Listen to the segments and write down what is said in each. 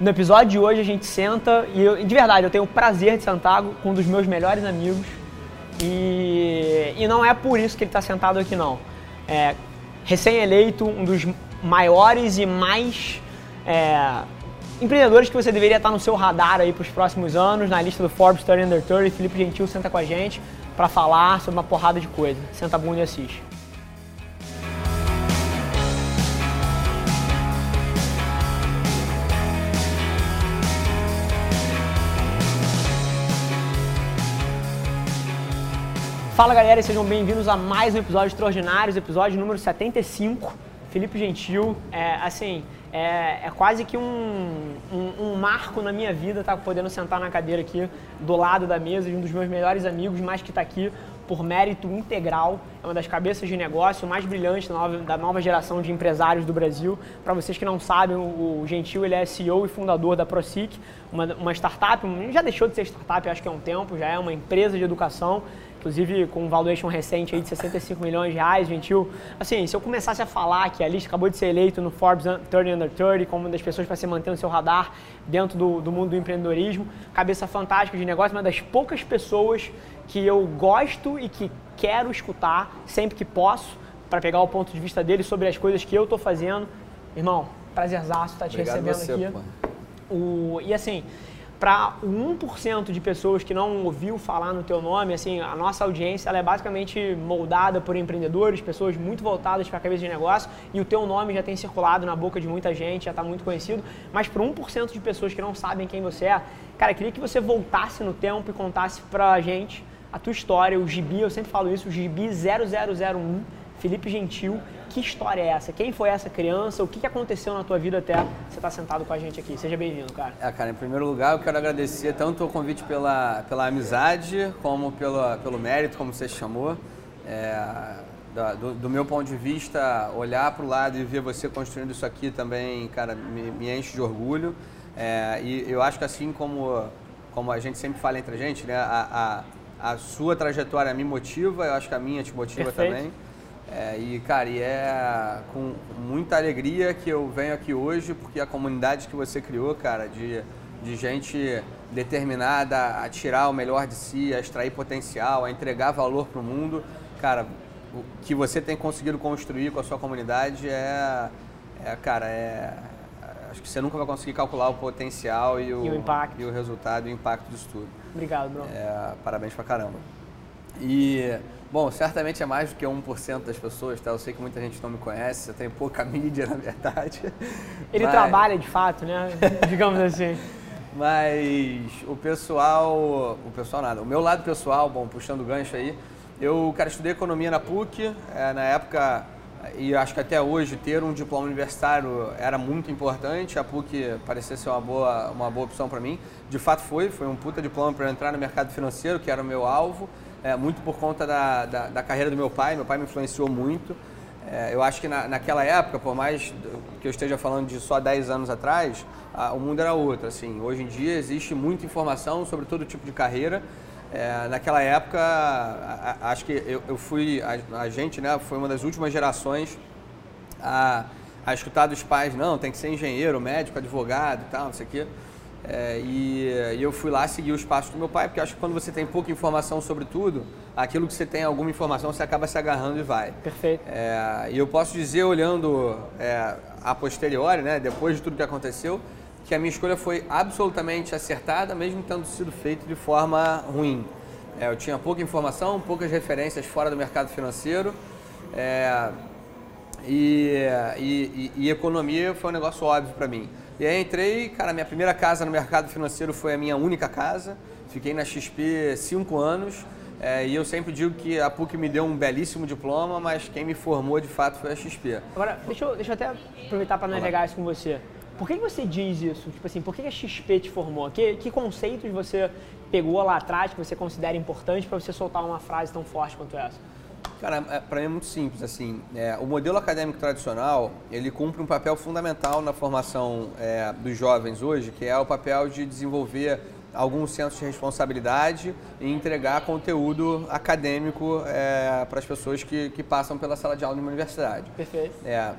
No episódio de hoje a gente senta e eu, de verdade eu tenho o prazer de sentar com um dos meus melhores amigos e, e não é por isso que ele está sentado aqui não. É, recém-eleito, um dos maiores e mais é, empreendedores que você deveria estar no seu radar aí para os próximos anos, na lista do Forbes 30 Under 30, Felipe Gentil senta com a gente para falar sobre uma porrada de coisa. Senta a bunda e assiste. Fala galera sejam bem-vindos a mais um episódio extraordinário, episódio número 75. Felipe Gentil, é, assim, é, é, quase que um, um, um, marco na minha vida estar tá, podendo sentar na cadeira aqui do lado da mesa de um dos meus melhores amigos, mas que está aqui por mérito integral, é uma das cabeças de negócio mais brilhantes da nova, da nova geração de empresários do Brasil. Para vocês que não sabem, o, o Gentil ele é CEO e fundador da ProSIC, uma, uma startup, já deixou de ser startup, acho que há um tempo, já é uma empresa de educação inclusive com um valuation recente aí de 65 milhões de reais, gentil. Assim, se eu começasse a falar que a lista acabou de ser eleito no Forbes 30 Under 30 como uma das pessoas para se manter no seu radar dentro do, do mundo do empreendedorismo, cabeça fantástica de negócio, uma das poucas pessoas que eu gosto e que quero escutar sempre que posso para pegar o ponto de vista dele sobre as coisas que eu estou fazendo. Irmão, prazerzaço estar te Obrigado recebendo você, aqui. Pô. O, e assim, para o 1% de pessoas que não ouviu falar no teu nome, assim, a nossa audiência ela é basicamente moldada por empreendedores, pessoas muito voltadas para a cabeça de negócio, e o teu nome já tem circulado na boca de muita gente, já está muito conhecido, mas para 1% de pessoas que não sabem quem você é, cara, queria que você voltasse no tempo e contasse para a gente a tua história, o Gibi, eu sempre falo isso, o Gibi 0001, Felipe Gentil, que história é essa? Quem foi essa criança? O que aconteceu na tua vida até você estar tá sentado com a gente aqui? Seja bem-vindo, cara. É, cara, em primeiro lugar, eu quero agradecer tanto o convite pela, pela amizade, como pelo, pelo mérito, como você chamou. É, do, do, meu ponto de vista, olhar para o lado e ver você construindo isso aqui também, cara, me, me enche de orgulho. É, e eu acho que assim como, como a gente sempre fala entre a gente, né, a, a, a sua trajetória me motiva, eu acho que a minha te motiva Perfeito. também. É, e, cara, e é com muita alegria que eu venho aqui hoje, porque a comunidade que você criou, cara, de, de gente determinada a tirar o melhor de si, a extrair potencial, a entregar valor para o mundo, cara, o que você tem conseguido construir com a sua comunidade é, é cara, é, acho que você nunca vai conseguir calcular o potencial e o, e o impacto e o resultado e o impacto disso tudo. Obrigado, Bruno. É, parabéns pra caramba. E Bom, certamente é mais do que 1% das pessoas, tá? Eu sei que muita gente não me conhece, eu tenho pouca mídia, na verdade. Ele mas... trabalha de fato, né? Digamos assim. Mas o pessoal, o pessoal nada. O meu lado pessoal, bom, puxando o gancho aí, eu, cara, estudei economia na PUC, é, na época, e acho que até hoje ter um diploma universitário era muito importante. A PUC parecia ser uma boa, uma boa opção para mim. De fato foi, foi um puta diploma para entrar no mercado financeiro, que era o meu alvo é, muito por conta da, da, da, carreira do meu pai. Meu pai me influenciou muito. É, eu acho que na, naquela época, por mais que eu esteja falando de só 10 anos atrás, a, o mundo era outro. Assim. Hoje em dia existe muita informação sobre todo tipo de carreira. É, naquela época, a, a, acho que eu, eu fui, a, gente né, foi uma das últimas gerações a, a escutar dos pais, não, tem que ser engenheiro, médico, advogado e tal, não sei o quê. É, e, e, eu fui lá seguir os passos do meu pai, porque acho que quando você tem pouca informação sobre tudo, aquilo que você tem alguma informação, você acaba se agarrando e vai. Perfeito. É, e eu posso dizer, olhando é, a posteriori, né, depois de tudo que aconteceu, que a minha escolha foi absolutamente acertada, mesmo tendo sido feita de forma ruim. É, eu tinha pouca informação, poucas referências fora do mercado financeiro. É, e, e, e, economia foi um negócio óbvio para mim. E aí entrei, cara, minha primeira casa no mercado financeiro foi a minha única casa. Fiquei na XP cinco anos. É, e eu sempre digo que a PUC me deu um belíssimo diploma, mas quem me formou de fato foi a XP. Agora, deixa eu, deixa eu até aproveitar para navegar isso com você. Por que, você diz isso? Tipo assim, por que a XP te formou? Que, que conceitos você pegou lá atrás que você considera importante para você soltar uma frase tão forte quanto essa? Cara, é, para mim é muito simples. Assim, é, o modelo acadêmico tradicional ele cumpre um papel fundamental na formação é, dos jovens hoje, que é o papel de desenvolver algum senso de responsabilidade e entregar conteúdo acadêmico é, para as pessoas que, que passam pela sala de aula de uma universidade. Perfeito. É,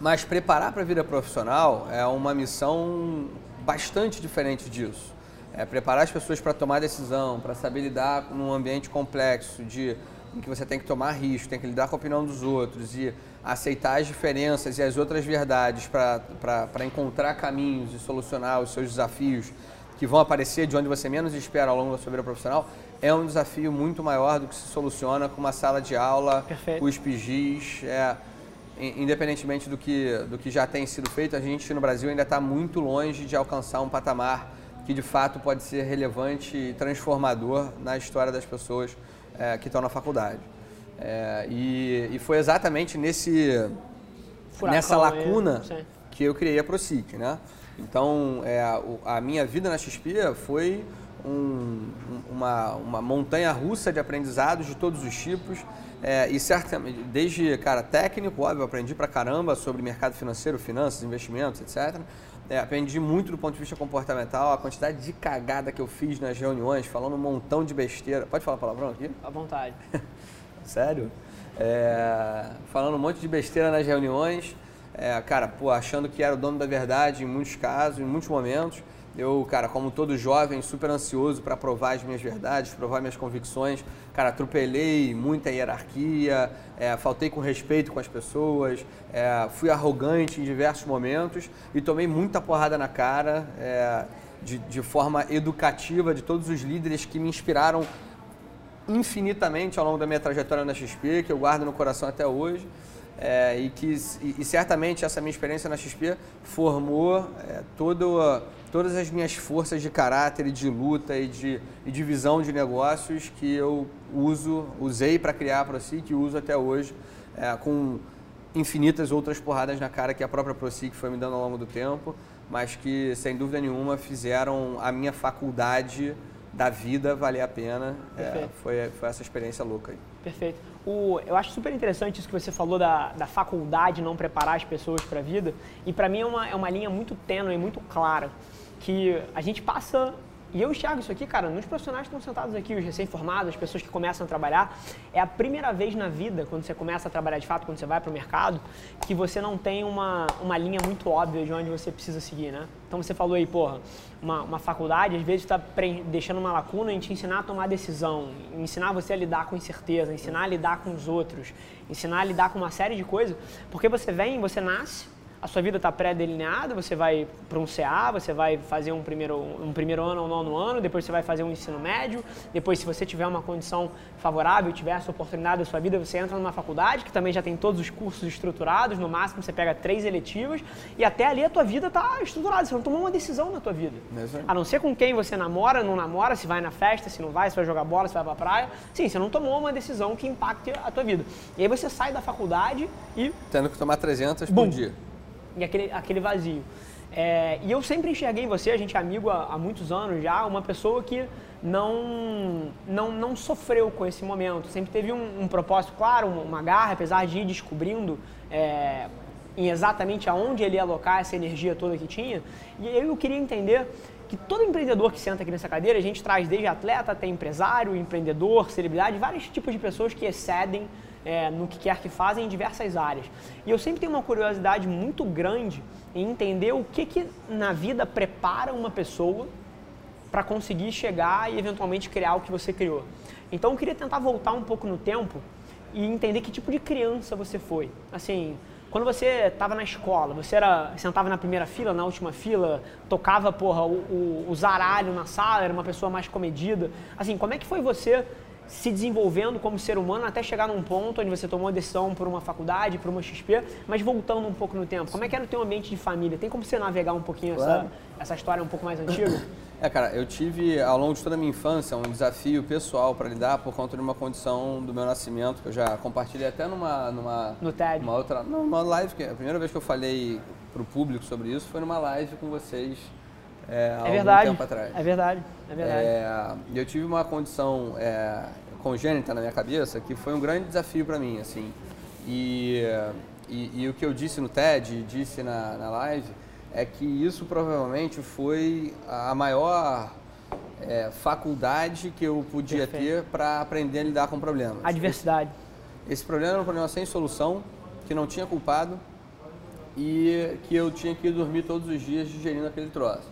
Mas preparar para a vida profissional é uma missão bastante diferente disso. É preparar as pessoas para tomar decisão, para saber lidar num ambiente complexo, de, em que você tem que tomar risco, tem que lidar com a opinião dos outros e aceitar as diferenças e as outras verdades para encontrar caminhos e solucionar os seus desafios que vão aparecer de onde você menos espera ao longo da sua vida profissional, é um desafio muito maior do que se soluciona com uma sala de aula, com os PGs. É, independentemente do que, do que já tem sido feito, a gente no Brasil ainda está muito longe de alcançar um patamar que de fato pode ser relevante e transformador na história das pessoas é, que estão na faculdade. É, e, e, foi exatamente nesse, Furacão, nessa lacuna que eu criei a ProSIC, né? Então, é, a minha vida na XP foi um, uma, uma montanha russa de aprendizados de todos os tipos. É, e certamente, desde, cara, técnico, óbvio, aprendi pra caramba sobre mercado financeiro, finanças, investimentos, etc. É, aprendi muito do ponto de vista comportamental, a quantidade de cagada que eu fiz nas reuniões, falando um montão de besteira. Pode falar palavrão aqui? À vontade. Sério? É, falando um monte de besteira nas reuniões, é, cara, pô, achando que era o dono da verdade em muitos casos, em muitos momentos. Eu, cara, como todo jovem, super ansioso para provar as minhas verdades, provar minhas convicções. Cara, atropelei muita hierarquia, é, faltei com respeito com as pessoas, é, fui arrogante em diversos momentos e tomei muita porrada na cara é, de, de forma educativa de todos os líderes que me inspiraram infinitamente ao longo da minha trajetória na XP, que eu guardo no coração até hoje. É, e que e, e, certamente essa minha experiência na XP formou é, todo, todas as minhas forças de caráter e de luta e de, e de visão de negócios que eu uso, usei para criar a ProSIC e uso até hoje, é, com infinitas outras porradas na cara que a própria ProSIC foi me dando ao longo do tempo, mas que sem dúvida nenhuma fizeram a minha faculdade da vida valer a pena. É, foi, foi essa experiência louca aí. Perfeito. O, eu acho super interessante isso que você falou da, da faculdade não preparar as pessoas para a vida. E para mim é uma, é uma linha muito tênue, muito clara. Que a gente passa e eu enxergo isso aqui, cara, nos profissionais que estão sentados aqui, os recém-formados, as pessoas que começam a trabalhar. É a primeira vez na vida, quando você começa a trabalhar de fato, quando você vai para o mercado, que você não tem uma, uma linha muito óbvia de onde você precisa seguir, né? Então você falou aí, porra, uma, uma faculdade às vezes está deixando uma lacuna em te ensinar a tomar decisão, ensinar você a lidar com incerteza, ensinar a lidar com os outros, ensinar a lidar com uma série de coisas. Porque você vem, você nasce a sua vida está pré-delineada, você vai para um CA, você vai fazer um primeiro, um primeiro ano ou um nono ano, depois você vai fazer um ensino médio, depois se você tiver uma condição favorável, tiver essa oportunidade da sua vida, você entra numa faculdade que também já tem todos os cursos estruturados, no máximo você pega três eletivas e até ali a tua vida está estruturada, você não tomou uma decisão na tua vida. Mesmo. A não ser com quem você namora, não namora, se vai na festa, se não vai, se vai jogar bola, se vai para a praia. Sim, você não tomou uma decisão que impacte a tua vida. E aí você sai da faculdade e... Tendo que tomar 300 por dia e aquele, aquele vazio. É, e eu sempre enxerguei em você, a gente é amigo há, há, muitos anos já, uma pessoa que não, não, não sofreu com esse momento. Sempre teve um, um propósito claro, uma garra, apesar de ir descobrindo é, em exatamente aonde ele ia alocar essa energia toda que tinha. E eu queria entender que todo empreendedor que senta aqui nessa cadeira, a gente traz desde atleta até empresário, empreendedor, celebridade, vários tipos de pessoas que excedem é, no que quer que fazem em diversas áreas. E eu sempre tenho uma curiosidade muito grande em entender o que, que na vida prepara uma pessoa para conseguir chegar e eventualmente criar o que você criou. Então eu queria tentar voltar um pouco no tempo e entender que tipo de criança você foi. Assim, quando você estava na escola, você era sentava na primeira fila, na última fila, tocava porra, o, o, o zaralho na sala, era uma pessoa mais comedida. Assim, como é que foi você se desenvolvendo como ser humano até chegar num ponto onde você tomou a decisão por uma faculdade, por uma XP, mas voltando um pouco no tempo. Como é que era o teu ambiente de família? Tem como você navegar um pouquinho claro. essa, essa história um pouco mais antiga? É, cara, eu tive ao longo de toda a minha infância um desafio pessoal para lidar por conta de uma condição do meu nascimento, que eu já compartilhei até numa. numa no TED? Numa outra. Numa live, que a primeira vez que eu falei para o público sobre isso foi numa live com vocês. É, há é verdade. tempo atrás. É verdade. É verdade. É, eu tive uma condição é, congênita na minha cabeça que foi um grande desafio para mim, assim. E, e, e, o que eu disse no TED, disse na, na live, é que isso provavelmente foi a maior é, faculdade que eu podia Perfeito. ter para aprender a lidar com problemas. A diversidade. Esse, esse, problema era um problema sem solução, que não tinha culpado e que eu tinha que dormir todos os dias digerindo aquele troço.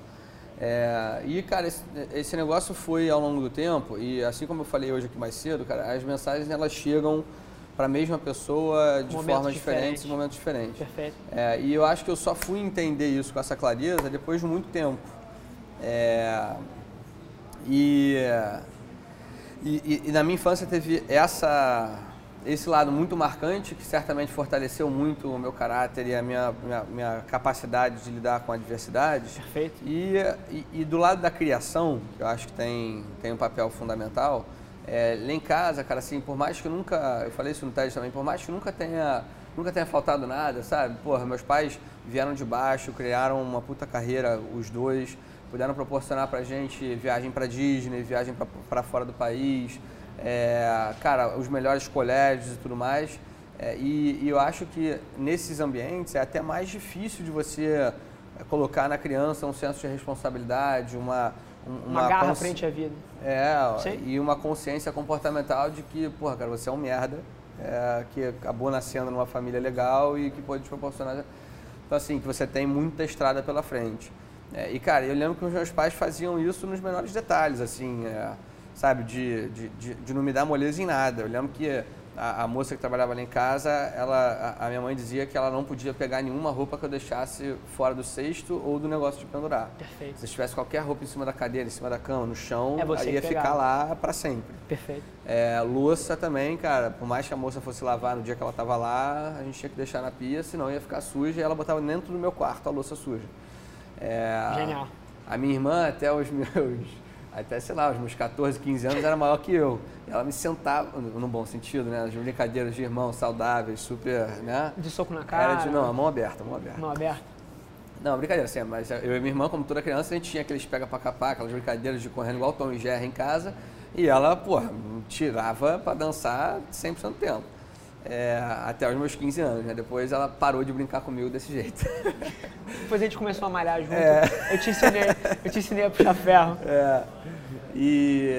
É, e, cara, esse, esse, negócio foi ao longo do tempo, e assim como eu falei hoje aqui mais cedo, cara, as mensagens elas chegam para a mesma pessoa de momentos formas diferentes em momentos diferentes. Perfeito. É, e eu acho que eu só fui entender isso com essa clareza depois de muito tempo. É, e, e, e, na minha infância teve essa, esse lado muito marcante que certamente fortaleceu muito o meu caráter e a minha, minha, minha capacidade de lidar com a adversidade. Perfeito. E, e, e, do lado da criação, que eu acho que tem, tem um papel fundamental, é, lá em casa, cara, assim, por mais que nunca, eu falei isso no teste também, por mais que nunca tenha, nunca tenha faltado nada, sabe? Porra, meus pais vieram de baixo, criaram uma puta carreira, os dois, puderam proporcionar pra gente viagem pra Disney, viagem para fora do país, é, cara, os melhores colégios e tudo mais. É, e, e, eu acho que nesses ambientes é até mais difícil de você colocar na criança um senso de responsabilidade, uma, uma, uma garra frente à vida. É, Sim. e uma consciência comportamental de que, porra, cara, você é um merda, é, que acabou nascendo numa família legal e que pode te proporcionar. Então, assim, que você tem muita estrada pela frente. É, e, cara, eu lembro que os meus pais faziam isso nos menores detalhes, assim, é, sabe, de, de, de, de, não me dar moleza em nada. Eu lembro que a, a, moça que trabalhava lá em casa, ela, a, a, minha mãe dizia que ela não podia pegar nenhuma roupa que eu deixasse fora do cesto ou do negócio de pendurar. Perfeito. Se tivesse qualquer roupa em cima da cadeira, em cima da cama, no chão, é ia ficar lá para sempre. Perfeito. É, louça também, cara, por mais que a moça fosse lavar no dia que ela estava lá, a gente tinha que deixar na pia, senão ia ficar suja e ela botava dentro do meu quarto a louça suja. É, Genial. A minha irmã, até os meus até, sei lá, os meus 14, 15 anos era maior que eu. Ela me sentava, no bom sentido, né? As brincadeiras de irmãos saudáveis, super, né? De soco na cara? Era de, não, a mão aberta, a mão aberta. Mão aberta. Não, brincadeira, assim, mas eu e minha irmã, como toda criança, a gente tinha aqueles pega pra capar, aquelas brincadeiras de correndo igual Tom e Jerry em casa. E ela, porra, tirava pra dançar 100% do tempo. É, até os meus 15 anos, né? Depois ela parou de brincar comigo desse jeito. Depois a gente começou a malhar junto. É. Eu, te ensinei, eu te ensinei a puxar ferro. É. E,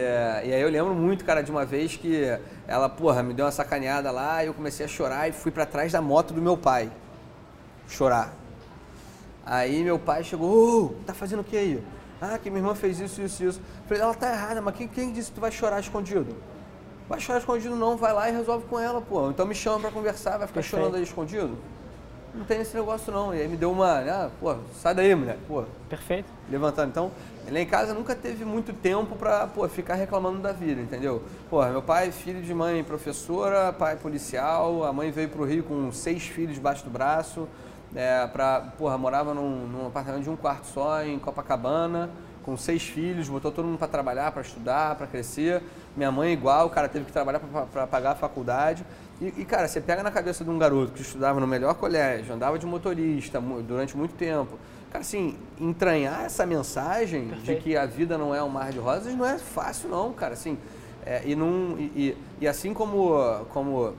e aí eu lembro muito, cara, de uma vez que ela, porra, me deu uma sacaneada lá e eu comecei a chorar e fui para trás da moto do meu pai. Chorar. Aí meu pai chegou, oh, tá fazendo o que aí? Ah, que minha irmã fez isso, isso, isso. Falei, ela tá errada, mas quem, quem disse que tu vai chorar escondido? Vai chorar escondido não, vai lá e resolve com ela, pô. Então me chama para conversar, vai ficar Perfeito. chorando aí escondido? Não tem esse negócio não. E aí me deu uma, ah, pô, sai daí, mulher, pô. Perfeito. Levantando. Então, lá em casa nunca teve muito tempo pra, pô, ficar reclamando da vida, entendeu? Pô, meu pai, filho de mãe professora, pai policial, a mãe veio pro Rio com seis filhos debaixo do braço, é, pra, porra, morava num, num apartamento de um quarto só em Copacabana, com seis filhos, botou todo mundo para trabalhar, para estudar, para crescer. Minha mãe igual, o cara teve que trabalhar para pagar a faculdade. E, e, cara, você pega na cabeça de um garoto que estudava no melhor colégio, andava de motorista durante muito tempo. Cara, assim, entranhar essa mensagem Perfeito. de que a vida não é um mar de rosas não é fácil, não, cara. Assim, é, e, não, e, e, assim como, como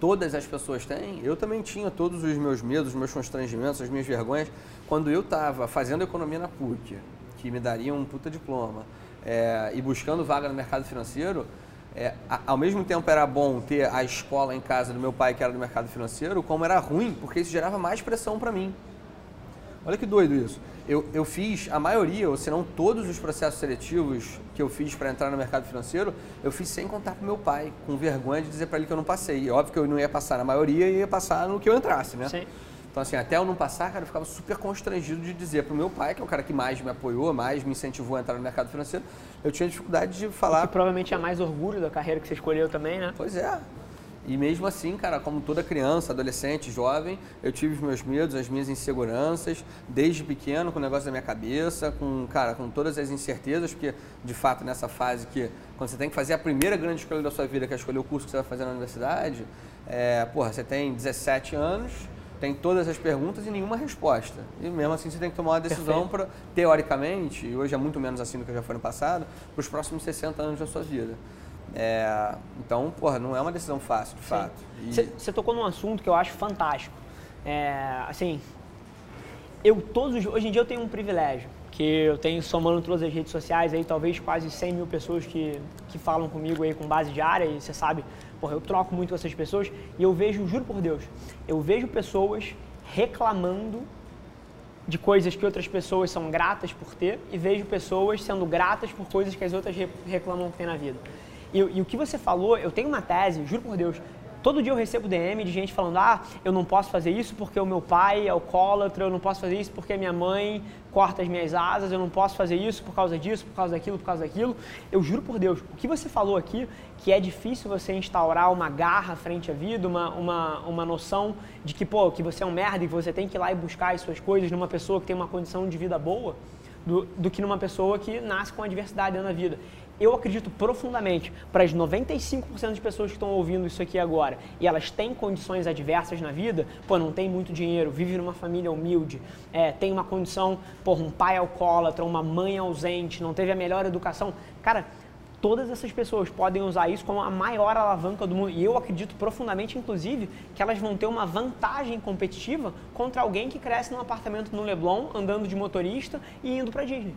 todas as pessoas têm, eu também tinha todos os meus medos, os meus constrangimentos, as minhas vergonhas. Quando eu estava fazendo economia na PUC, que me daria um puta diploma, é, e buscando vaga no mercado financeiro, é, ao mesmo tempo era bom ter a escola em casa do meu pai, que era do mercado financeiro, como era ruim, porque isso gerava mais pressão para mim. Olha que doido isso. Eu, eu fiz a maioria, ou se não todos os processos seletivos que eu fiz para entrar no mercado financeiro, eu fiz sem contar para meu pai, com vergonha de dizer para ele que eu não passei. E óbvio que eu não ia passar na maioria, ia passar no que eu entrasse, né? Sim. Então, assim, até eu não passar, cara, eu ficava super constrangido de dizer para o meu pai, que é o cara que mais me apoiou, mais me incentivou a entrar no mercado financeiro, eu tinha dificuldade de falar. Que provavelmente é mais orgulho da carreira que você escolheu também, né? Pois é. E mesmo assim, cara, como toda criança, adolescente, jovem, eu tive os meus medos, as minhas inseguranças, desde pequeno, com o negócio da minha cabeça, com, cara, com todas as incertezas, porque, de fato, nessa fase que, quando você tem que fazer a primeira grande escolha da sua vida, que é escolher o curso que você vai fazer na universidade, é, porra, você tem 17 anos, tem todas as perguntas e nenhuma resposta. E mesmo assim você tem que tomar uma decisão para, teoricamente, e hoje é muito menos assim do que já foi no passado, para os próximos 60 anos da sua vida. É, então, porra, não é uma decisão fácil, de Sim. fato. Você e... tocou num assunto que eu acho fantástico. É, assim, eu todos os, hoje em dia eu tenho um privilégio, que eu tenho somando todas as redes sociais aí, talvez quase 100 mil pessoas que, que falam comigo aí com base diária, e você sabe porra, eu troco muito com essas pessoas e eu vejo, juro por Deus, eu vejo pessoas reclamando de coisas que outras pessoas são gratas por ter e vejo pessoas sendo gratas por coisas que as outras reclamam tem na vida. E, e, o que você falou, eu tenho uma tese, juro por Deus, Todo dia eu recebo DM de gente falando: ah, eu não posso fazer isso porque o meu pai é alcoólatra, eu não posso fazer isso porque a minha mãe corta as minhas asas, eu não posso fazer isso por causa disso, por causa daquilo, por causa daquilo. Eu juro por Deus, o que você falou aqui, que é difícil você instaurar uma garra frente à vida, uma, uma, uma noção de que, pô, que você é um merda e que você tem que ir lá e buscar as suas coisas numa pessoa que tem uma condição de vida boa, do, do que numa pessoa que nasce com adversidade na vida eu acredito profundamente para as 95% de pessoas que estão ouvindo isso aqui agora e elas têm condições adversas na vida, pô, não tem muito dinheiro, vive numa família humilde, é, tem uma condição, pô, um pai alcoólatra, uma mãe ausente, não teve a melhor educação. Cara, todas essas pessoas podem usar isso como a maior alavanca do mundo. E eu acredito profundamente, inclusive, que elas vão ter uma vantagem competitiva contra alguém que cresce num apartamento no Leblon, andando de motorista e indo para Disney.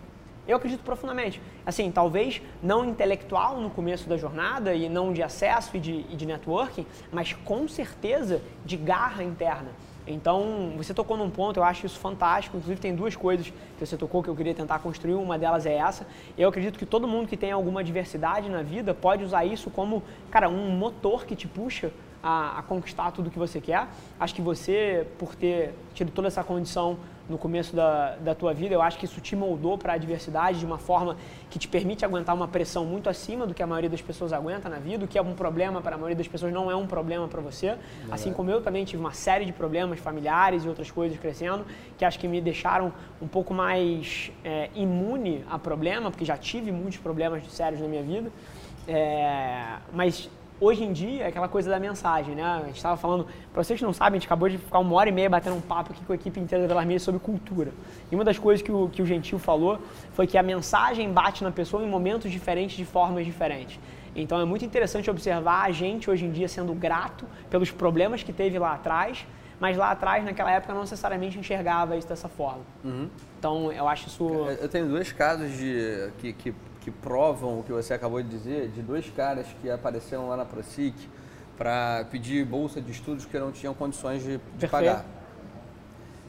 Eu acredito profundamente. Assim, talvez não intelectual no começo da jornada e não de acesso e de, e de networking, mas com certeza de garra interna. Então, você tocou num ponto, eu acho isso fantástico. Inclusive, tem duas coisas que você tocou que eu queria tentar construir. Uma delas é essa. Eu acredito que todo mundo que tem alguma diversidade na vida pode usar isso como, cara, um motor que te puxa a, a conquistar tudo que você quer. Acho que você, por ter tido toda essa condição no começo da, da tua vida. Eu acho que isso te moldou para a adversidade de uma forma que te permite aguentar uma pressão muito acima do que a maioria das pessoas aguenta na vida. O que é um problema para a maioria das pessoas não é um problema para você. É. Assim como eu também tive uma série de problemas familiares e outras coisas crescendo, que acho que me deixaram um pouco mais é, imune a problema, porque já tive muitos problemas sérios na minha vida. É, mas hoje em dia é aquela coisa da mensagem, né? A gente estava falando, para vocês que não sabem, a gente acabou de ficar uma hora e meia batendo um papo aqui com a equipe inteira da Velar sobre cultura. E uma das coisas que o, que o Gentil falou foi que a mensagem bate na pessoa em momentos diferentes, de formas diferentes. Então é muito interessante observar a gente hoje em dia sendo grato pelos problemas que teve lá atrás, mas lá atrás, naquela época, não necessariamente enxergava isso dessa forma. Uhum. Então eu acho isso. Eu tenho dois casos de que, que que provam o que você acabou de dizer, de dois caras que apareceram lá na ProSIC para pedir bolsa de estudos que não tinham condições de, de pagar.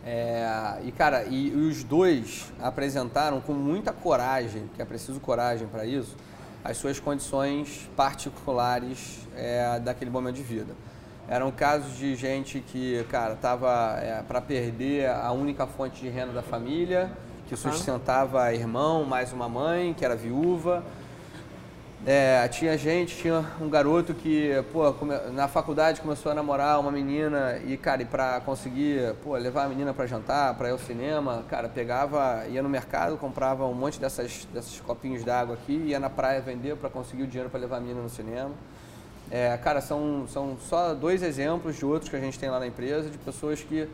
É, e cara, e, e, os dois apresentaram com muita coragem, que é preciso coragem para isso, as suas condições particulares é, daquele momento de vida. Eram casos de gente que, cara, tava é, para perder a única fonte de renda da família, que sustentava irmão, mais uma mãe, que era viúva. É, tinha gente, tinha um garoto que, pô, na faculdade começou a namorar uma menina e, cara, e pra conseguir, pô, levar a menina para jantar, para ir ao cinema, cara, pegava, ia no mercado, comprava um monte dessas, desses copinhos d'água aqui, ia na praia vender para conseguir o dinheiro para levar a menina no cinema. É, cara, são, são só dois exemplos de outros que a gente tem lá na empresa, de pessoas que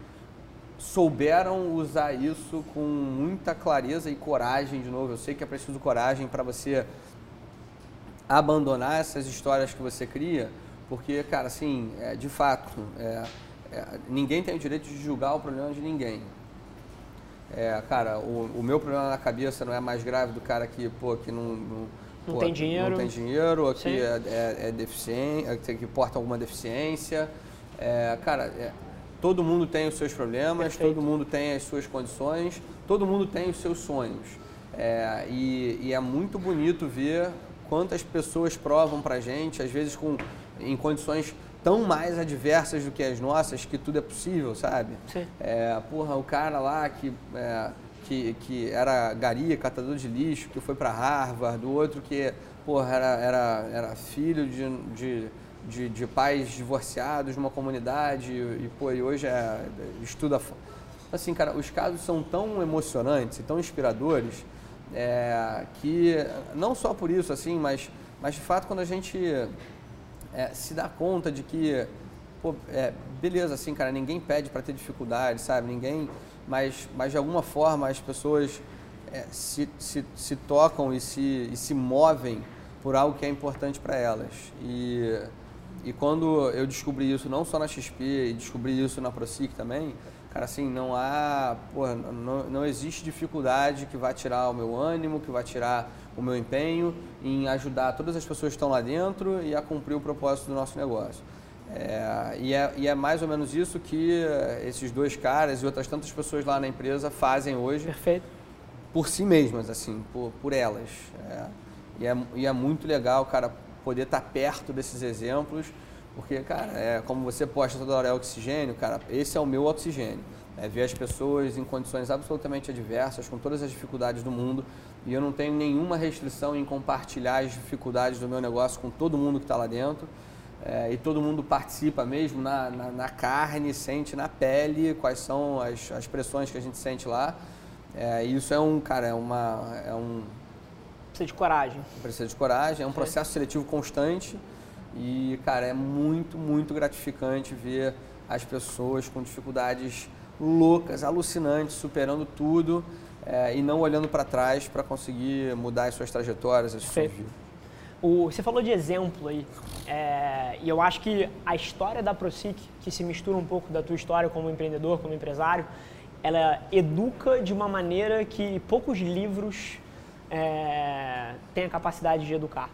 souberam usar isso com muita clareza e coragem, de novo. Eu sei que é preciso coragem para você abandonar essas histórias que você cria, porque, cara, assim, é, de fato, é, é, ninguém tem o direito de julgar o problema de ninguém. É, cara, o, o, meu problema na cabeça não é mais grave do cara que, pô, que não, não, não pô, tem dinheiro, não tem dinheiro, que é, é, é deficiente, que porta alguma deficiência. É, cara, é, Todo mundo tem os seus problemas, Perfeito. todo mundo tem as suas condições, todo mundo tem os seus sonhos. É, e, e, é muito bonito ver quantas pessoas provam pra gente, às vezes com, em condições tão mais adversas do que as nossas, que tudo é possível, sabe? Sim. É, porra, o cara lá que, é, que, que era gari, catador de lixo, que foi para Harvard, o outro que porra, era, era, era filho de, de de, de pais divorciados numa comunidade e, pô, e hoje é, estuda. Assim, cara, os casos são tão emocionantes e tão inspiradores é, que não só por isso, assim, mas, mas de fato quando a gente é, se dá conta de que, pô, é, beleza, assim, cara, ninguém pede para ter dificuldade, sabe? Ninguém, mas, mas de alguma forma as pessoas é, se, se, se tocam e se, e se movem por algo que é importante para elas. E e quando eu descobri isso, não só na XP, e descobri isso na ProSIC também, cara, assim, não há, porra, não, não existe dificuldade que vai tirar o meu ânimo, que vai tirar o meu empenho em ajudar todas as pessoas que estão lá dentro e a cumprir o propósito do nosso negócio. É, e, é, e, é, mais ou menos isso que esses dois caras e outras tantas pessoas lá na empresa fazem hoje. Perfeito. Por si mesmas, assim, por, por elas. É, e, é, e é muito legal, cara, poder estar perto desses exemplos, porque, cara, é como você posta toda hora é oxigênio, cara, esse é o meu oxigênio. É ver as pessoas em condições absolutamente adversas, com todas as dificuldades do mundo, e eu não tenho nenhuma restrição em compartilhar as dificuldades do meu negócio com todo mundo que está lá dentro. É, e todo mundo participa mesmo na, na, na, carne, sente na pele quais são as, as pressões que a gente sente lá. É, isso é um, cara, é uma. É um, precisa de coragem. Precisa de coragem, é um processo seletivo constante e, cara, é muito, muito gratificante ver as pessoas com dificuldades loucas, alucinantes, superando tudo é, e não olhando para trás para conseguir mudar as suas trajetórias, as suas vidas. O, você falou de exemplo aí, é, e eu acho que a história da ProSic, que se mistura um pouco da tua história como empreendedor, como empresário, ela educa de uma maneira que poucos livros é, têm a capacidade de educar.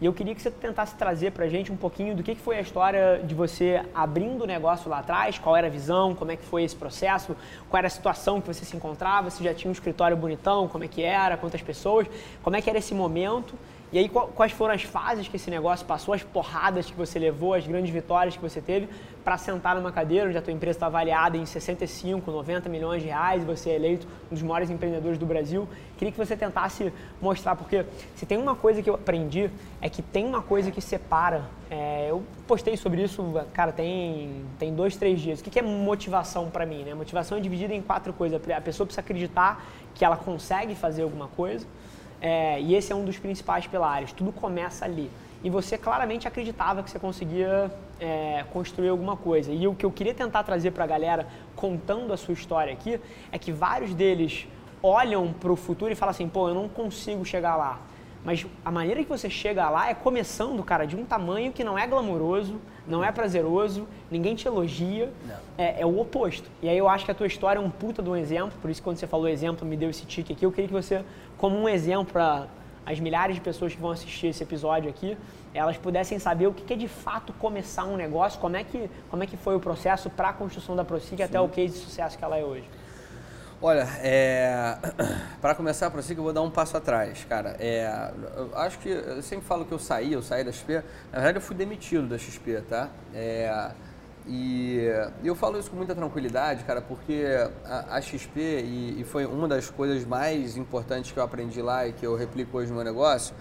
E eu queria que você tentasse trazer para a gente um pouquinho do que, que foi a história de você abrindo o negócio lá atrás, qual era a visão, como é que foi esse processo, qual era a situação que você se encontrava, se já tinha um escritório bonitão, como é que era, quantas pessoas, como é que era esse momento e aí, quais foram as fases que esse negócio passou, as porradas que você levou, as grandes vitórias que você teve para sentar numa cadeira onde a tua empresa está avaliada em 65, 90 milhões de reais você é eleito um dos maiores empreendedores do Brasil. Queria que você tentasse mostrar, porque se tem uma coisa que eu aprendi, é que tem uma coisa que separa. É, eu postei sobre isso, cara, tem, tem dois, três dias. O que é motivação para mim? Né? Motivação é dividida em quatro coisas. A pessoa precisa acreditar que ela consegue fazer alguma coisa é, e esse é um dos principais pilares. Tudo começa ali. E você claramente acreditava que você conseguia é, construir alguma coisa. E o que eu queria tentar trazer para a galera, contando a sua história aqui, é que vários deles olham para o futuro e falam assim: pô, eu não consigo chegar lá. Mas a maneira que você chega lá é começando, cara, de um tamanho que não é glamouroso, não é prazeroso, ninguém te elogia, é, é, o oposto. E aí eu acho que a tua história é um puta de um exemplo, por isso que quando você falou exemplo, me deu esse tique aqui, eu queria que você, como um exemplo para as milhares de pessoas que vão assistir esse episódio aqui, elas pudessem saber o que é de fato começar um negócio, como é que, como é que foi o processo para a construção da ProSig até o case de sucesso que ela é hoje. Olha, é... para começar si que eu vou dar um passo atrás, cara. É... Eu acho que eu sempre falo que eu saí, eu saí da XP. Na verdade, eu fui demitido da XP, tá? É... E eu falo isso com muita tranquilidade, cara, porque a, XP e, e, foi uma das coisas mais importantes que eu aprendi lá e que eu replico hoje no meu negócio.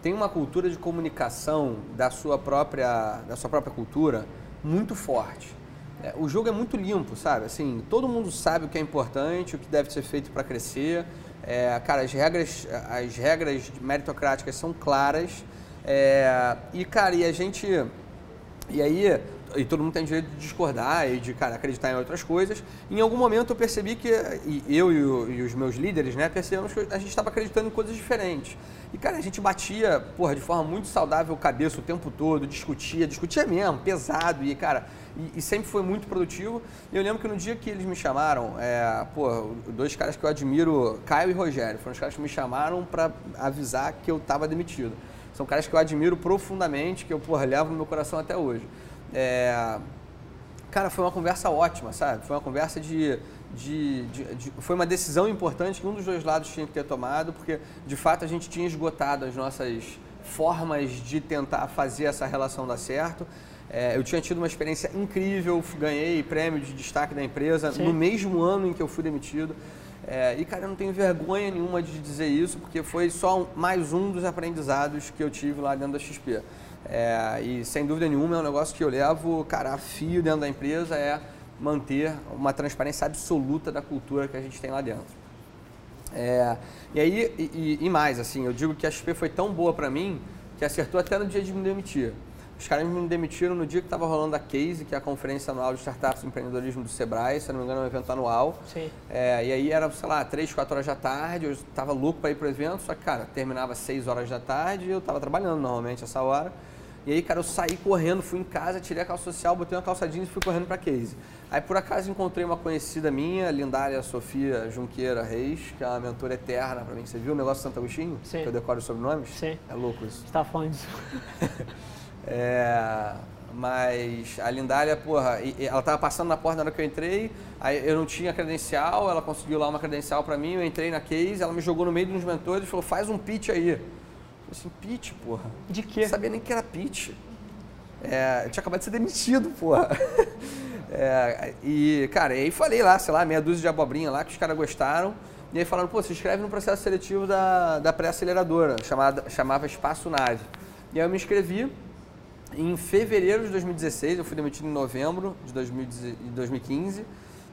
Tem uma cultura de comunicação da sua própria, da sua própria cultura muito forte. É, o jogo é muito limpo, sabe? Assim, todo mundo sabe o que é importante, o que deve ser feito para crescer. É, cara, as regras, as regras meritocráticas são claras. É, e, cara, e a gente. E aí, e todo mundo tem direito de discordar e de, cara, acreditar em outras coisas. Em algum momento eu percebi que, eu e, o, e os meus líderes, né, percebemos que a gente estava acreditando em coisas diferentes. E, cara, a gente batia, porra, de forma muito saudável cabeça o tempo todo, discutia, discutia mesmo, pesado, e, cara, e, e sempre foi muito produtivo. E eu lembro que no dia que eles me chamaram, é, porra, dois caras que eu admiro, Caio e Rogério, foram os caras que me chamaram para avisar que eu estava demitido. São caras que eu admiro profundamente, que eu, porra, levo no meu coração até hoje. É, cara, foi uma conversa ótima, sabe? Foi uma conversa de, de, de, de, Foi uma decisão importante que um dos dois lados tinha que ter tomado, porque de fato a gente tinha esgotado as nossas formas de tentar fazer essa relação dar certo. É, eu tinha tido uma experiência incrível, ganhei prêmio de destaque da empresa Sim. no mesmo ano em que eu fui demitido. É, e, cara, eu não tenho vergonha nenhuma de dizer isso, porque foi só mais um dos aprendizados que eu tive lá dentro da XP. É, e sem dúvida nenhuma é um negócio que eu levo, cara, a fio dentro da empresa é manter uma transparência absoluta da cultura que a gente tem lá dentro. É, e aí, e, e, mais, assim, eu digo que a XP foi tão boa para mim que acertou até no dia de me demitir. Os caras me demitiram no dia que estava rolando a Case, que é a conferência anual de startups e empreendedorismo do Sebrae, se não me engano, é um evento anual. Sim. É, e aí era, sei lá, 3, 4 horas da tarde, eu estava louco para ir pro evento, só que, cara, terminava 6 horas da tarde e eu estava trabalhando normalmente essa hora. E aí, cara, eu saí correndo, fui em casa, tirei a calça social, botei uma calça jeans e fui correndo para Case. Aí, por acaso, encontrei uma conhecida minha, Lindária Sofia Junqueira Reis, que é uma mentora eterna para mim. Você viu o negócio de Santo Agostinho? Sim. Que eu decoro os sobrenomes? Sim. É louco isso. Você tá falando disso. é... Mas a Lindália, porra, ela tava passando na porta na hora que eu entrei, aí eu não tinha credencial, ela conseguiu lá uma credencial para mim, eu entrei na case, ela me jogou no meio dos mentores e falou, faz um pitch aí. Eu assim, pitch, porra? De quê? Não sabia nem que era pitch. É, eu tinha acabado de ser demitido, porra. É, e, cara, e aí falei lá, sei lá, meia dúzia de abobrinha lá que os caras gostaram. E aí falaram, pô, se inscreve no processo seletivo da, da pré-aceleradora, chamava Espaço Nave. E aí eu me inscrevi, em fevereiro de 2016, eu fui demitido em novembro de 2015,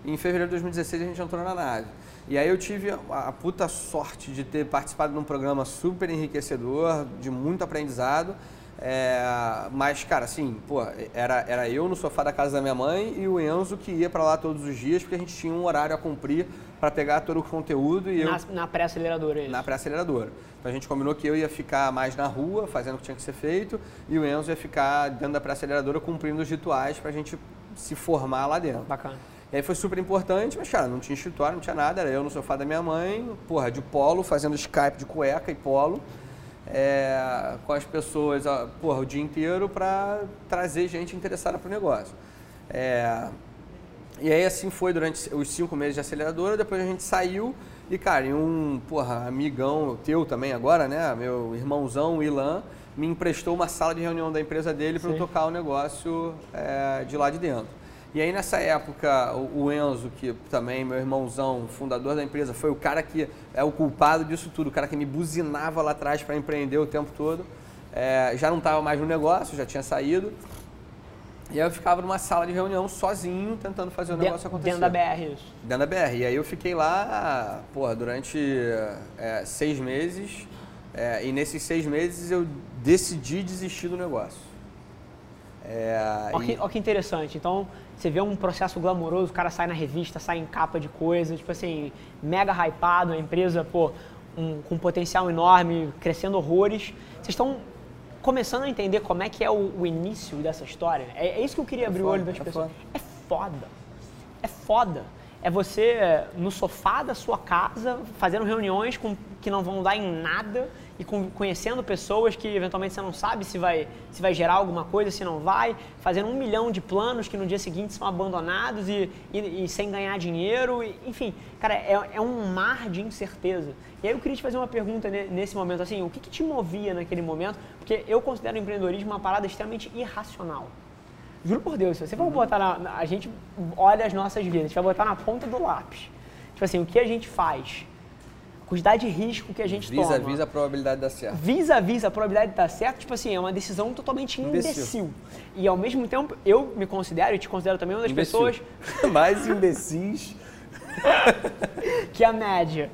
e em fevereiro de 2016 a gente entrou na nave. E aí eu tive a, puta sorte de ter participado de um programa super enriquecedor, de muito aprendizado, é, mas, cara, assim, pô, era, era eu no sofá da casa da minha mãe e o Enzo que ia para lá todos os dias, porque a gente tinha um horário a cumprir para pegar todo o conteúdo e eu... Na, na pré-aceleradora, é Na pré-aceleradora. Então a gente combinou que eu ia ficar mais na rua, fazendo o que tinha que ser feito, e o Enzo ia ficar dentro da pré-aceleradora cumprindo os rituais para a gente se formar lá dentro. Bacana. E aí foi super importante, mas, cara, não tinha escritório, não tinha nada, era eu no sofá da minha mãe, porra, de polo, fazendo Skype de cueca e polo é, com as pessoas porra, o dia inteiro para trazer gente interessada para o negócio. É, e aí assim foi durante os cinco meses de aceleradora, depois a gente saiu e, cara, e um porra, amigão teu também agora, né? Meu irmãozão, o Ilan, me emprestou uma sala de reunião da empresa dele para eu tocar o negócio é, de lá de dentro. E aí nessa época, o Enzo, que também meu irmãozão, fundador da empresa, foi o cara que é o culpado disso tudo, o cara que me buzinava lá atrás para empreender o tempo todo. É, já não estava mais no negócio, já tinha saído. E aí eu ficava numa sala de reunião sozinho, tentando fazer o negócio acontecer. Dentro da BR, isso? Dentro da BR. E aí eu fiquei lá, porra, durante é, seis meses. É, e nesses seis meses eu decidi desistir do negócio. É, olha, que, e... olha que interessante. Então, você vê um processo glamouroso, o cara sai na revista, sai em capa de coisa, tipo assim, mega hypado, a empresa, pô, um, com um potencial enorme, crescendo horrores. Vocês estão começando a entender como é que é o, o início dessa história? É, é, isso que eu queria é abrir foda, o olho das é pessoas. Foda. É foda. É foda. É você no sofá da sua casa, fazendo reuniões com, que não vão dar em nada e conhecendo pessoas que eventualmente você não sabe se vai, se vai gerar alguma coisa, se não vai, fazendo um milhão de planos que no dia seguinte são abandonados e, e, e sem ganhar dinheiro, e, enfim, cara, é, é, um mar de incerteza. E aí eu queria te fazer uma pergunta nesse momento, assim, o que, que te movia naquele momento? Porque eu considero o empreendedorismo uma parada extremamente irracional. Juro por Deus, se você for botar na, A gente olha as nossas vidas, a gente vai botar na ponta do lápis. Tipo assim, o que a gente faz? Quantidade de risco que a gente visa, toma. Visa a probabilidade de dar certo. Visa visa a probabilidade de dar certo, tipo assim, é uma decisão totalmente imbecil. imbecil. E ao mesmo tempo, eu me considero e te considero também uma das imbecil. pessoas mais imbecis que a média.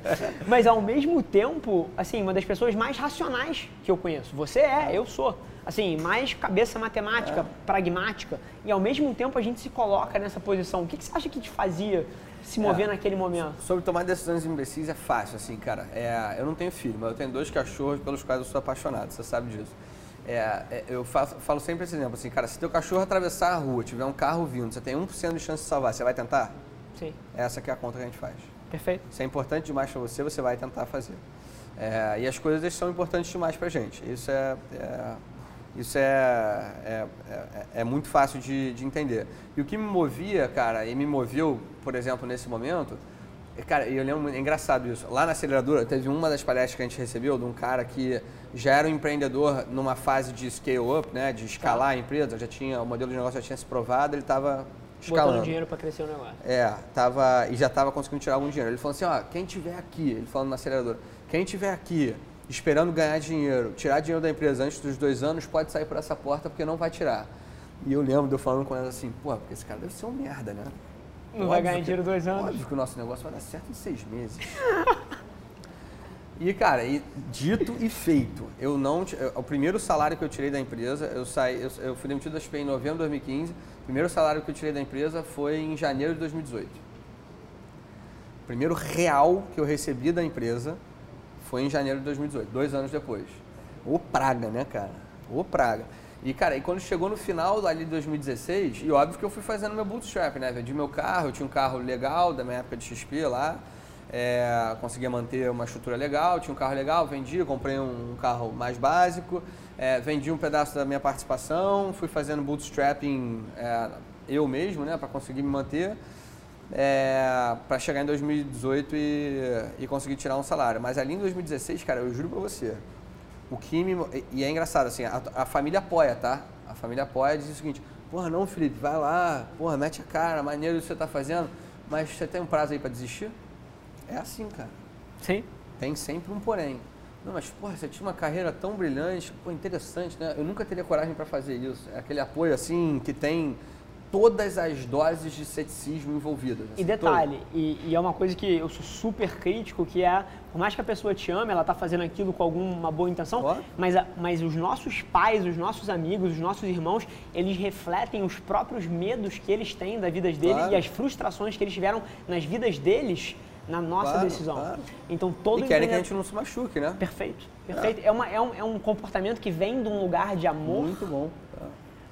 Mas ao mesmo tempo, assim, uma das pessoas mais racionais que eu conheço. Você é, eu sou. Assim, mais cabeça matemática, é. pragmática. E ao mesmo tempo a gente se coloca nessa posição. O que, que você acha que te fazia se mover é, naquele momento? Sobre tomar decisões imbecis é fácil, assim, cara. É, eu não tenho filho, mas eu tenho dois cachorros pelos quais eu sou apaixonado, você sabe disso. É, é, eu faço, falo sempre esse exemplo, assim, cara, se teu cachorro atravessar a rua, tiver um carro vindo, você tem 1% de chance de salvar, você vai tentar? Sim. Essa que é a conta que a gente faz. Perfeito. Se é importante demais para você, você vai tentar fazer. É, e as coisas são importantes demais para gente. Isso é, é isso é, é, é, é, muito fácil de, de, entender. E o que me movia, cara, e me moveu, por exemplo, nesse momento, cara, eu lembro, é engraçado isso. Lá na aceleradora, teve uma das palestras que a gente recebeu de um cara que já era um empreendedor numa fase de scale up, né, de escalar a empresa, já tinha, o modelo de negócio já tinha se provado, ele estava escalando. Botando dinheiro para crescer o negócio. É, tava, e já estava conseguindo tirar algum dinheiro. Ele falou assim, ó, quem tiver aqui, ele falando na aceleradora, quem tiver aqui esperando ganhar dinheiro, tirar dinheiro da empresa antes dos dois anos, pode sair por essa porta porque não vai tirar. E eu lembro de eu falando com ela assim, pô, porque esse cara deve ser um merda, né? Não vai ganhar dinheiro dois anos. Óbvio que o nosso negócio vai dar certo em seis meses. e, cara, e, dito e feito. Eu não. O primeiro salário que eu tirei da empresa, eu saí, eu, eu fui demitido da SPE em novembro de 2015. O primeiro salário que eu tirei da empresa foi em janeiro de 2018. O primeiro real que eu recebi da empresa foi em janeiro de 2018, dois anos depois. O praga, né, cara? O praga. E, cara, e quando chegou no final ali de 2016, e óbvio que eu fui fazendo meu bootstrap, né? Vendi meu carro, eu tinha um carro legal da minha época de XP lá. é, conseguia manter uma estrutura legal, tinha um carro legal, vendi, comprei um carro mais básico, é, vendi um pedaço da minha participação, fui fazendo bootstrapping é, eu mesmo, né, para conseguir me manter, é, para chegar em 2018 e, e conseguir tirar um salário. Mas ali em 2016, cara, eu juro para você, o que me, e é engraçado assim, a, a família apoia, tá? A família apoia e diz o seguinte: porra, não, Felipe, vai lá, porra, mete a cara, maneiro o que você está fazendo, mas você tem um prazo aí para desistir? É assim, cara. Sim. Tem sempre um porém. Não, mas porra, você tinha uma carreira tão brilhante, pô, interessante, né? Eu nunca teria coragem para fazer isso. É aquele apoio assim que tem todas as doses de ceticismo envolvidas. Assim, e detalhe, e, e, é uma coisa que eu sou super crítico, que é, por mais que a pessoa te ame, ela está fazendo aquilo com alguma boa intenção, mas, mas os nossos pais, os nossos amigos, os nossos irmãos, eles refletem os próprios medos que eles têm da vida deles claro. e as frustrações que eles tiveram nas vidas deles na nossa claro, decisão. Claro. Então todo e querem que a gente não se machuque, né? Perfeito, perfeito. É, é, uma, é, um, é um comportamento que vem de um lugar de amor. Muito bom. Tá.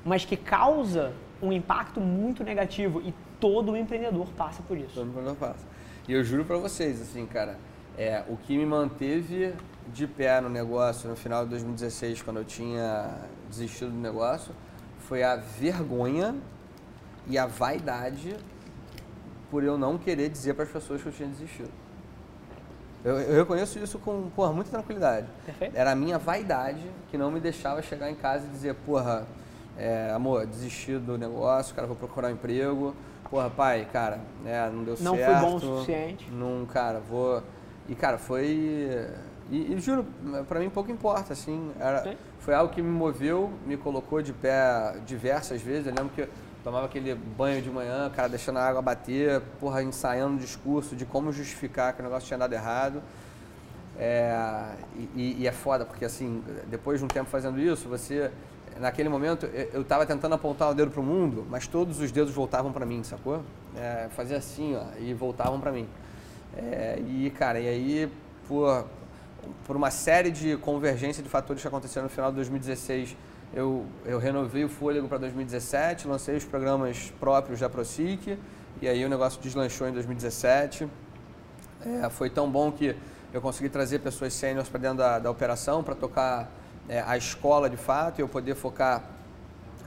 Mas que causa um impacto muito negativo e todo empreendedor passa por isso. Todo empreendedor passa. E eu juro para vocês, assim, cara, é, o que me manteve de pé no negócio no final de 2016, quando eu tinha desistido do negócio, foi a vergonha e a vaidade por eu não querer dizer para as pessoas que eu tinha desistido. Eu, eu reconheço isso com porra, muita tranquilidade. Perfeito. Era a minha vaidade que não me deixava chegar em casa e dizer, porra, é, amor, desisti do negócio, cara, vou procurar um emprego. Porra, pai, cara, é, não deu não certo. Não foi bom o suficiente. Não, cara, vou. E, cara, foi. E, e juro, para mim pouco importa, assim. Era, foi algo que me moveu, me colocou de pé diversas vezes. Eu lembro que eu tomava aquele banho de manhã, cara, deixando a água bater, porra, ensaiando um discurso de como justificar que o negócio tinha dado errado. É, e, e, é foda, porque assim, depois de um tempo fazendo isso, você naquele momento eu estava tentando apontar o dedo para o mundo, mas todos os dedos voltavam para mim, sacou? É, fazia assim, ó, e voltavam para mim. É, e cara, e aí por, por uma série de convergência de fatores que aconteceram no final de 2016, eu, eu renovei o fôlego para 2017, lancei os programas próprios da ProSIC, e aí o negócio deslanchou em 2017. É, foi tão bom que eu consegui trazer pessoas sêniores para dentro da, da operação para tocar é, a escola de fato e eu poder focar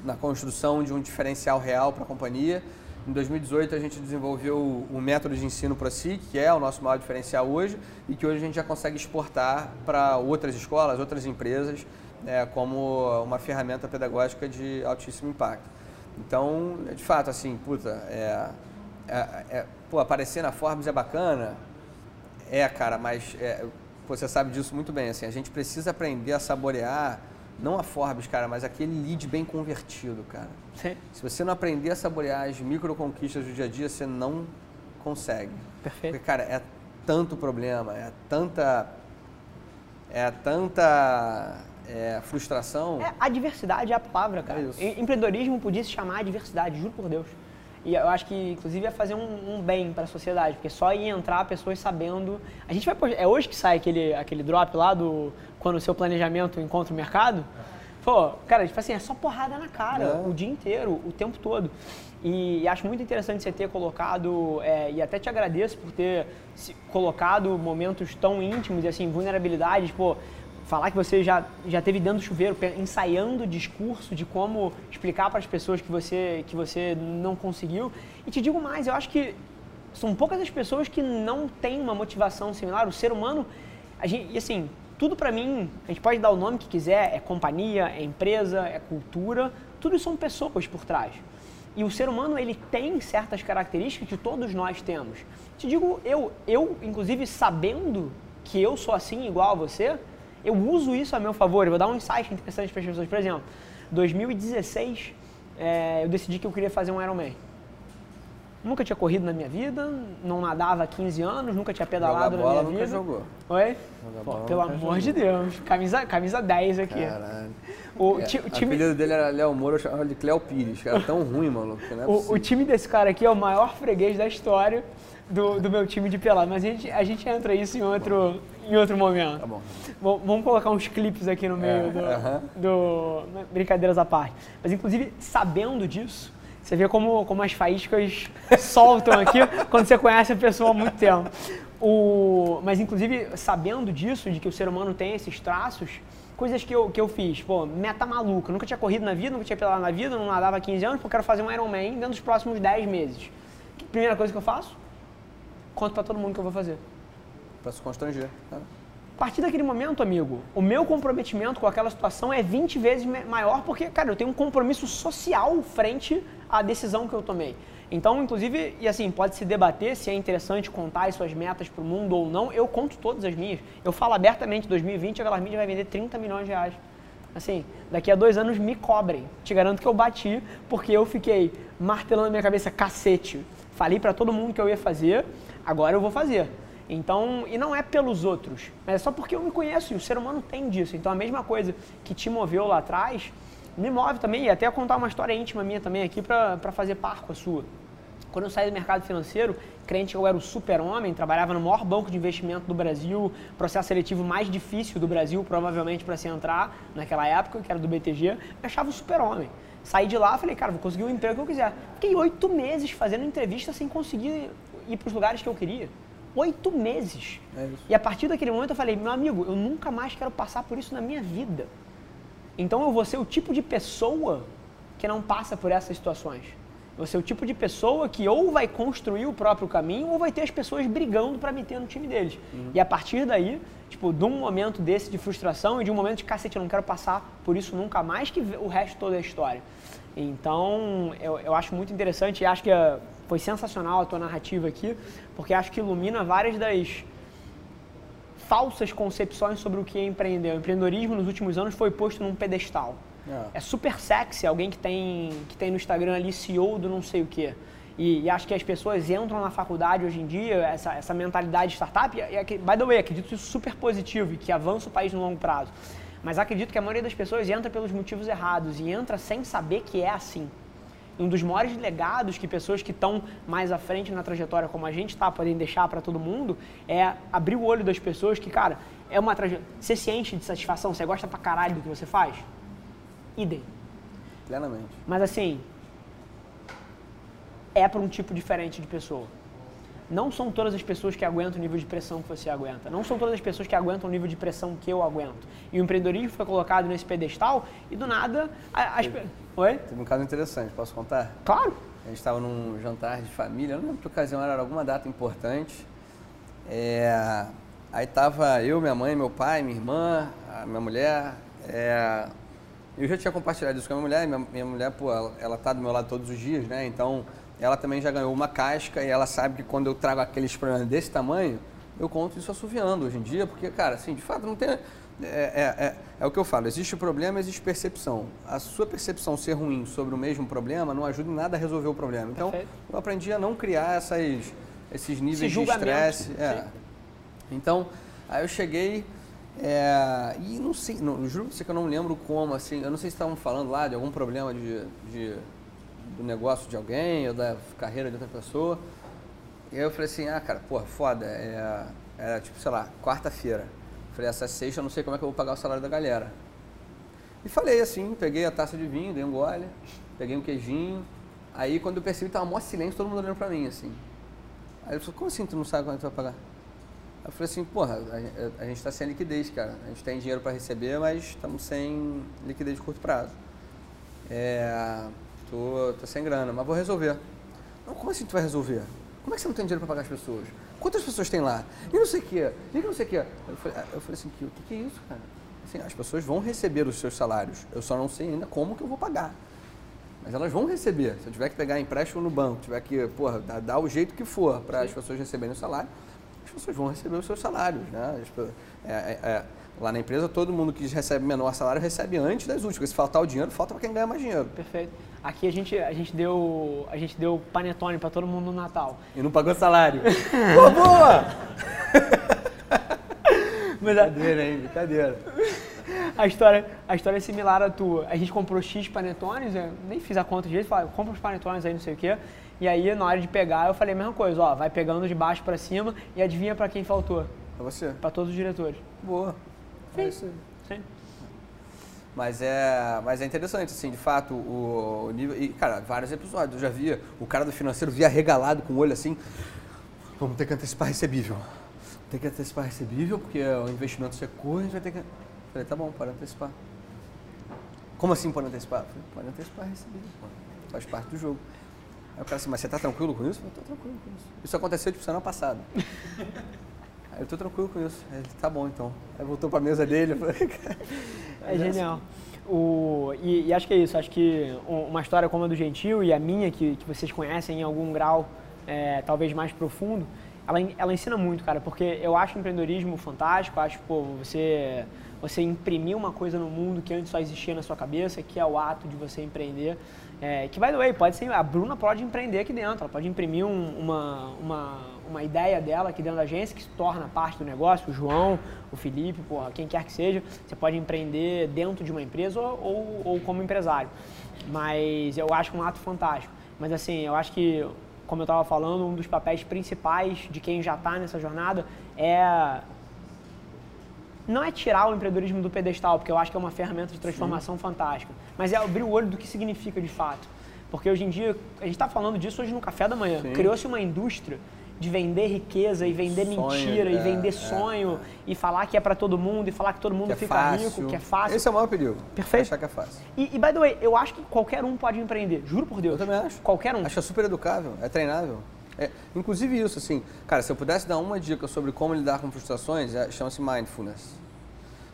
na construção de um diferencial real para a companhia. Em 2018 a gente desenvolveu o método de ensino ProSIC, que é o nosso maior diferencial hoje e que hoje a gente já consegue exportar para outras escolas, outras empresas, é, como uma ferramenta pedagógica de altíssimo impacto. Então, de fato, assim, puta, é, é, é pô, aparecer na Forbes é bacana, é, cara, mas é, você sabe disso muito bem, assim, a gente precisa aprender a saborear, não a Forbes, cara, mas aquele lead bem convertido, cara. Sim. Se você não aprender a saborear as micro conquistas do dia a dia, você não consegue. Perfeito. Porque, cara, é tanto problema, é tanta... É tanta é, frustração. É, a diversidade é a palavra, cara. É Empreendedorismo podia se chamar diversidade, juro por Deus. E eu acho que, inclusive, ia fazer um, um bem para a sociedade, porque só ia entrar pessoas sabendo. A gente vai. É hoje que sai aquele, aquele drop lá do. Quando o seu planejamento encontra o mercado. Pô, cara, tipo assim, é só porrada na cara é. o dia inteiro, o tempo todo. E, e acho muito interessante você ter colocado, é, e até te agradeço por ter colocado momentos tão íntimos e assim, vulnerabilidades, pô, falar que você já, já teve dentro do chuveiro, ensaiando o discurso de como explicar para as pessoas que você, que você não conseguiu. E te digo mais, eu acho que são poucas as pessoas que não têm uma motivação similar. O ser humano, a gente, e assim, tudo para mim, a gente pode dar o nome que quiser, é companhia, é empresa, é cultura, tudo são pessoas por trás. E o ser humano, ele tem certas características que todos nós temos. Te digo, eu, eu inclusive sabendo que eu sou assim igual a você, eu uso isso a meu favor. Eu vou dar um insight interessante para as pessoas. Por exemplo, 2016, é, eu decidi que eu queria fazer um Ironman. Nunca tinha corrido na minha vida, não nadava há 15 anos, nunca tinha pedalado bola, na minha nunca vida. jogou. Oi? Pô, pelo amor jogou. de Deus, camisa, camisa 10 aqui. Caralho. O, é, o time... apelido dele era Léo Moura, eu chamava de Cléo Pires, cara, tão ruim, maluco. É o, o, time desse cara aqui é o maior freguês da história do, do meu time de pelado, mas a gente, a gente entra isso em outro, em outro momento. Tá bom. Vamos colocar uns clipes aqui no meio é, do, uh -huh. do, Brincadeiras à parte. Mas, inclusive, sabendo disso, você vê como, como as faíscas soltam aqui quando você conhece a pessoa há muito tempo. o, mas inclusive sabendo disso, de que o ser humano tem esses traços, coisas que eu, que eu fiz, pô, meta maluca, nunca tinha corrido na vida, nunca tinha pedalado na vida, não nadava há 15 anos, porque eu quero fazer um Ironman dentro dos próximos 10 meses. Primeira coisa que eu faço, conto para todo mundo que eu vou fazer. Para se constranger. Tá? A partir daquele momento, amigo, o meu comprometimento com aquela situação é 20 vezes maior porque, cara, eu tenho um compromisso social frente à decisão que eu tomei. Então, inclusive, e assim, pode se debater se é interessante contar as suas metas para o mundo ou não. Eu conto todas as minhas. Eu falo abertamente, 2020 a Velar Mídia vai vender 30 milhões de reais. Assim, daqui a dois anos me cobrem. Te garanto que eu bati, porque eu fiquei martelando na minha cabeça, cacete. Falei para todo mundo que eu ia fazer, agora eu vou fazer. Então, e não é pelos outros, mas é só porque eu me conheço e o ser humano tem disso. Então, a mesma coisa que te moveu lá atrás, me move também, e até contar uma história íntima minha também aqui para fazer par com a sua. Quando eu saí do mercado financeiro, crente que eu era o super-homem, trabalhava no maior banco de investimento do Brasil, processo seletivo mais difícil do Brasil, provavelmente para se entrar naquela época, que era do BTG, eu achava o super-homem. Saí de lá, falei, cara, vou conseguir o emprego que eu quiser. Fiquei oito meses fazendo entrevista sem conseguir ir para os lugares que eu queria. Oito meses. É e a partir daquele momento eu falei, meu amigo, eu nunca mais quero passar por isso na minha vida. Então eu vou ser o tipo de pessoa que não passa por essas situações. Você é o tipo de pessoa que ou vai construir o próprio caminho ou vai ter as pessoas brigando para meter no time deles. Uhum. E a partir daí, tipo, de um momento desse de frustração e de um momento de cacete, eu não quero passar por isso nunca mais, que o resto toda é história. Então, eu, eu acho muito interessante e acho que é, foi sensacional a tua narrativa aqui, porque acho que ilumina várias das falsas concepções sobre o que é empreender. O empreendedorismo nos últimos anos foi posto num pedestal. É. é super sexy alguém que tem, que tem no Instagram ali CEO do não sei o quê. E, e, acho que as pessoas entram na faculdade hoje em dia, essa, essa mentalidade de startup, e, e, by the way, acredito isso super positivo e que avança o país no longo prazo. Mas acredito que a maioria das pessoas entra pelos motivos errados e entra sem saber que é assim. Um dos maiores legados que pessoas que estão mais à frente na trajetória, como a gente está, podem deixar para todo mundo, é abrir o olho das pessoas que, cara, é uma trajetória. Você se enche de satisfação, você gosta pra caralho do que você faz? idem. Plenamente. Mas assim, é para um tipo diferente de pessoa. Não são todas as pessoas que aguentam o nível de pressão que você aguenta. Não são todas as pessoas que aguentam o nível de pressão que eu aguento. E o empreendedorismo foi colocado nesse pedestal e do nada. As... Oi? Teve um caso interessante, posso contar? Claro. A gente estava num jantar de família, não lembro que ocasião era, alguma data importante. É, aí tava eu, minha mãe, meu pai, minha irmã, a minha mulher, é, eu já tinha compartilhado isso com a minha mulher, minha, minha mulher, pô, ela, ela tá do meu lado todos os dias, né? Então, ela também já ganhou uma casca e ela sabe que quando eu trago aqueles problemas desse tamanho, eu conto isso assoviando hoje em dia, porque, cara, assim, de fato não tem. É, é, é, é, o que eu falo, existe problema, existe percepção. A sua percepção ser ruim sobre o mesmo problema não ajuda em nada a resolver o problema. Então, Perfeito. eu aprendi a não criar essas, esses níveis Esse de estresse. É. Então, aí eu cheguei, é, e não sei, não, juro pra você que eu não lembro como, assim, eu não sei se estavam falando lá de algum problema de, de, do negócio de alguém ou da carreira de outra pessoa. E aí eu falei assim, ah, cara, porra, foda, é, era tipo, sei lá, quarta-feira. Falei, essa sexta eu não sei como é que eu vou pagar o salário da galera. E falei assim, peguei a taça de vinho, dei um gole, peguei um queijinho. Aí quando eu percebi tava mó silêncio, todo mundo olhando pra mim, assim. Aí ele falou, como assim tu não sabe quando tu vai pagar? Eu falei assim, porra, a, a gente está sem liquidez, cara. A gente tem dinheiro para receber, mas estamos sem liquidez de curto prazo. É, tô, tô sem grana, mas vou resolver. Não, como assim tu vai resolver? Como é que você não tem dinheiro para pagar as pessoas? Quantas pessoas tem lá? E não sei o quê, e não sei o quê. Eu falei, eu falei assim, o que, que é isso, cara? Assim, as pessoas vão receber os seus salários. Eu só não sei ainda como que eu vou pagar. Mas elas vão receber. Se eu tiver que pegar empréstimo no banco, tiver que, porra, dar, dar o jeito que for para as pessoas receberem o salário, pessoas vão receber os seus salários. Né? É, é, é, lá na empresa, todo mundo que recebe menor salário recebe antes das últimas. Se faltar o dinheiro, falta para quem ganha mais dinheiro. Perfeito. Aqui a gente, a gente deu a gente deu panetone para todo mundo no Natal. E não pagou salário. Pô, boa! Mas brincadeira, hein? Brincadeira. A história, a história é similar à tua. A gente comprou X panetones, nem fiz a conta de jeito, falei, compra os panetones aí, não sei o quê. E aí, na hora de pegar, eu falei a mesma coisa, ó, vai pegando de baixo para cima e adivinha para quem faltou? Pra você. Para todos os diretores. Boa. Sim. É isso Sim. Mas é, mas é interessante, assim, de fato, o, o nível. E, cara, vários episódios. Eu já via o cara do financeiro via regalado com o olho assim. Vamos ter que antecipar recebível. ter que antecipar recebível, porque o investimento secou, a gente vai ter que. Eu falei, tá bom, pode antecipar. Como assim pode antecipar? Eu falei, pode antecipar recebível. Faz parte do jogo. Aí o cara assim, mas você tá tranquilo com isso? Eu falei, tô tranquilo com isso. Isso aconteceu tipo semana passada. Aí eu tô tranquilo com isso. Ele, tá bom então. Aí voltou pra mesa dele. É genial. O, e, e, acho que é isso. Acho que uma história como a do Gentil e a minha, que, que vocês conhecem em algum grau é, talvez mais profundo, ela, ela ensina muito, cara, porque eu acho empreendedorismo fantástico, acho, pô, você, você imprimir uma coisa no mundo que antes só existia na sua cabeça, que é o ato de você empreender. É, que, by the way, pode ser, a Bruna pode empreender aqui dentro, ela pode imprimir um, uma, uma, uma ideia dela aqui dentro da agência que se torna parte do negócio, o João, o Felipe, porra, quem quer que seja, você pode empreender dentro de uma empresa ou, ou, ou como empresário. Mas eu acho um ato fantástico. Mas assim, eu acho que como eu estava falando, um dos papéis principais de quem já está nessa jornada é não é tirar o empreendedorismo do pedestal, porque eu acho que é uma ferramenta de transformação Sim. fantástica, mas é abrir o olho do que significa de fato. Porque hoje em dia, a gente está falando disso hoje no café da manhã, criou-se uma indústria de vender riqueza e vender sonho, mentira é, e vender é, sonho é. e falar que é para todo mundo e falar que todo mundo que é fica fácil. rico, que é fácil. Esse é o maior perigo. Perfeito. Achar que é fácil. E, e, by the way, eu acho que qualquer um pode empreender. Juro por Deus. Eu também acho. Qualquer um. Acho super educável, é treinável. É, inclusive isso, assim, cara, se eu pudesse dar uma dica sobre como lidar com frustrações, é, chama-se mindfulness.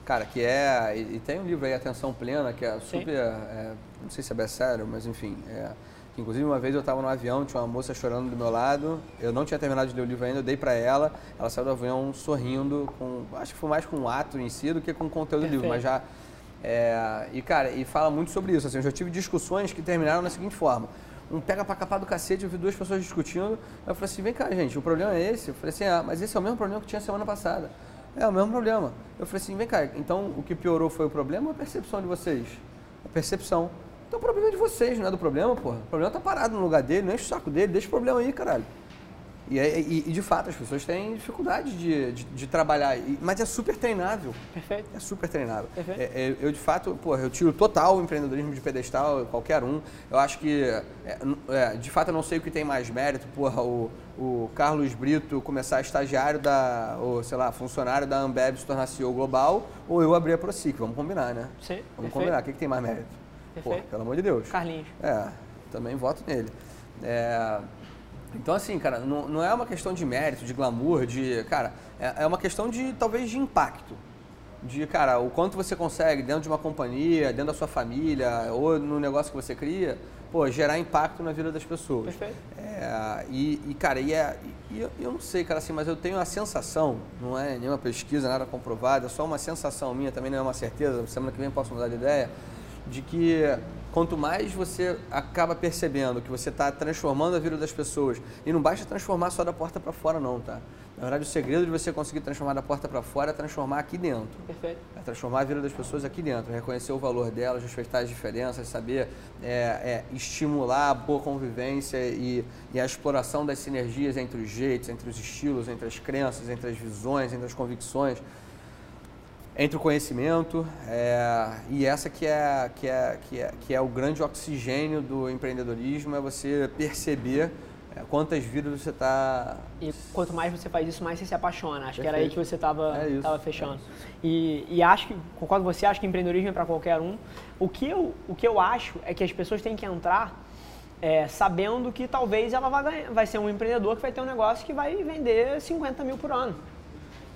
Cara, que é. E, e, tem um livro aí, Atenção Plena, que é super. É, não sei se é best-seller, mas enfim. É, Inclusive, uma vez eu estava no avião, tinha uma moça chorando do meu lado, eu não tinha terminado de ler o livro ainda, eu dei para ela, ela saiu do avião sorrindo, com, acho que foi mais com o ato em si do que com o conteúdo Perfeito. do livro, mas já... É, e, cara, e fala muito sobre isso, assim, eu já tive discussões que terminaram da seguinte forma, um pega pra capar do cacete, eu vi duas pessoas discutindo, eu falei assim, vem cá, gente, o problema é esse? Eu falei assim, ah, mas esse é o mesmo problema que tinha semana passada. É o mesmo problema. Eu falei assim, vem cá, então o que piorou foi o problema ou a percepção de vocês? A percepção. Então o problema é de vocês, não é do problema, porra. O problema tá parado no lugar dele, não enche o saco dele, deixa o problema aí, caralho. E, e, e de fato, as pessoas têm dificuldade de, de, de trabalhar, mas é super treinável. Perfeito. É super treinável. Perfeito. É, é, eu, de fato, porra, eu tiro total o empreendedorismo de pedestal, qualquer um. Eu acho que, é, é, de fato, eu não sei o que tem mais mérito, porra, o, o Carlos Brito começar estagiário da, ou sei lá, funcionário da Ambev se tornar CEO global, ou eu abrir a ProSic, vamos combinar, né? Sim. Vamos perfeito. combinar, o que, que tem mais mérito? Perfeito. Pô, pelo amor de Deus. Carlinhos. É, também voto nele. É, então, assim, cara, não, não é uma questão de mérito, de glamour, de. Cara, é, é uma questão de talvez de impacto. De, cara, o quanto você consegue dentro de uma companhia, dentro da sua família, ou no negócio que você cria, pô, gerar impacto na vida das pessoas. Perfeito. É, e, e, cara, e, é, e eu, eu, não sei, cara, assim, mas eu tenho a sensação, não é nenhuma pesquisa, nada comprovada, é só uma sensação minha, também não é uma certeza, semana que vem posso mudar de ideia, de que quanto mais você acaba percebendo que você está transformando a vida das pessoas, e não basta transformar só da porta para fora não, tá? Na verdade, o segredo de você conseguir transformar da porta para fora é transformar aqui dentro. Perfeito. É transformar a vida das pessoas aqui dentro, reconhecer o valor delas, respeitar as diferenças, saber é, é, estimular a boa convivência e, e a exploração das sinergias entre os jeitos, entre os estilos, entre as crenças, entre as visões, entre as convicções entre o conhecimento é, e essa que é, que, é, que, é, que é o grande oxigênio do empreendedorismo, é você perceber é, quantas vidas você está... E quanto mais você faz isso, mais você se apaixona. Acho Perfeito. que era aí que você estava é fechando. E, e acho que, concordo com você, acho que empreendedorismo é para qualquer um. O que, eu, o que eu acho é que as pessoas têm que entrar é, sabendo que talvez ela vai, vai ser um empreendedor que vai ter um negócio que vai vender 50 mil por ano.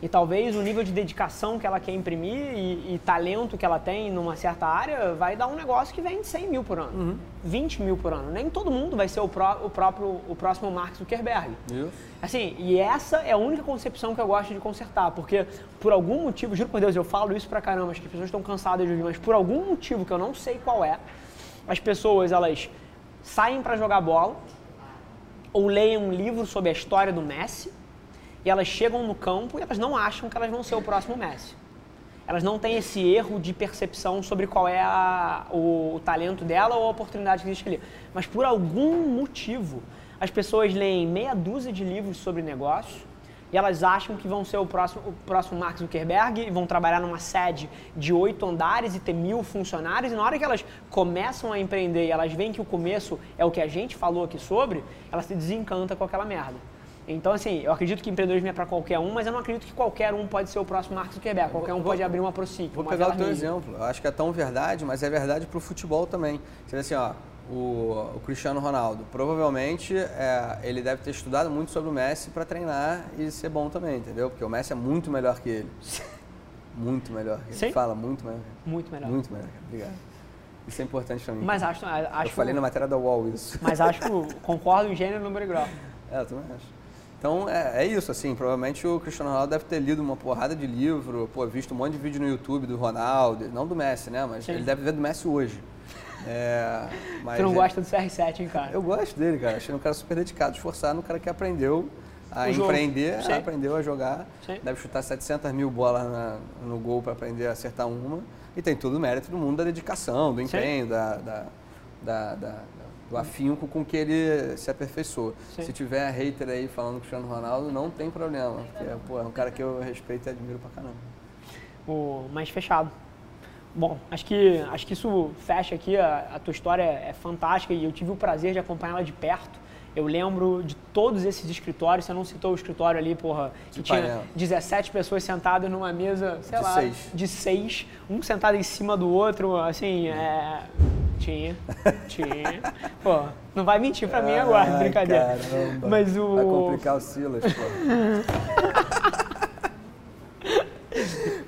E talvez o nível de dedicação que ela quer imprimir e, e, talento que ela tem numa certa área vai dar um negócio que vende 100 mil por ano, uhum. 20 mil por ano. Nem todo mundo vai ser o, pró, o próprio o próximo Mark Zuckerberg. Isso. Assim, e essa é a única concepção que eu gosto de consertar, porque por algum motivo, juro por Deus, eu falo isso pra caramba, acho que as pessoas estão cansadas de ouvir, mas por algum motivo que eu não sei qual é, as pessoas elas saem para jogar bola ou leem um livro sobre a história do Messi e elas chegam no campo e elas não acham que elas vão ser o próximo Messi. Elas não têm esse erro de percepção sobre qual é a, o, o, talento dela ou a oportunidade que existe ali. Mas por algum motivo, as pessoas leem meia dúzia de livros sobre negócios e elas acham que vão ser o próximo, o próximo Mark Zuckerberg e vão trabalhar numa sede de oito andares e ter mil funcionários. E na hora que elas começam a empreender e elas veem que o começo é o que a gente falou aqui sobre, elas se desencantam com aquela merda. Então, assim, eu acredito que empreendedorismo é para qualquer um, mas eu não acredito que qualquer um pode ser o próximo Mark Zuckerberg. Qualquer um vou, pode abrir uma ProSic. Vou pegar o teu exemplo. Eu acho que é tão verdade, mas é verdade para o futebol também. Você vê assim, ó, o, o Cristiano Ronaldo, provavelmente é, ele deve ter estudado muito sobre o Messi para treinar e ser bom também, entendeu? Porque o Messi é muito melhor que ele. Muito melhor. Ele Sim? fala muito melhor. Muito melhor. Muito melhor. Obrigado. Isso é importante para mim. Mas acho, acho Eu falei na matéria da UOL isso. Mas acho que concordo em gênero, número e grau. É, eu também acho. Então é, é, isso, assim, provavelmente o Cristiano Ronaldo deve ter lido uma porrada de livro, pô, visto um monte de vídeo no YouTube do Ronaldo, não do Messi, né? Mas Sim. ele deve ver do Messi hoje. É, tu não ele... gosta do CR7, hein, cara? Eu gosto dele, cara. Achei um cara super dedicado, esforçado, um cara que aprendeu a empreender, aprendeu a jogar. Sim. Deve chutar 700 mil bolas na, no gol para aprender a acertar uma. E tem todo o mérito do mundo da dedicação, do empenho, da, da, da, da, do afinco com que ele se aperfeiçoou. Sim. Se tiver hater aí falando com o Cristiano Ronaldo, não tem problema. Porque pô, é um cara que eu respeito e admiro pra caramba. O mais fechado. Bom, acho que, acho que isso fecha aqui. A, a tua história é fantástica e eu tive o prazer de acompanhá-la de perto. Eu lembro de todos esses escritórios, você não citou o escritório ali, porra, que de tinha painel. 17 pessoas sentadas numa mesa, sei de lá, seis. de seis, um sentado em cima do outro, assim, é... Tinha, tinha. Pô, não vai mentir pra mim agora, Ai, brincadeira. Caramba. Mas o... Vai complicar o Silas, pô.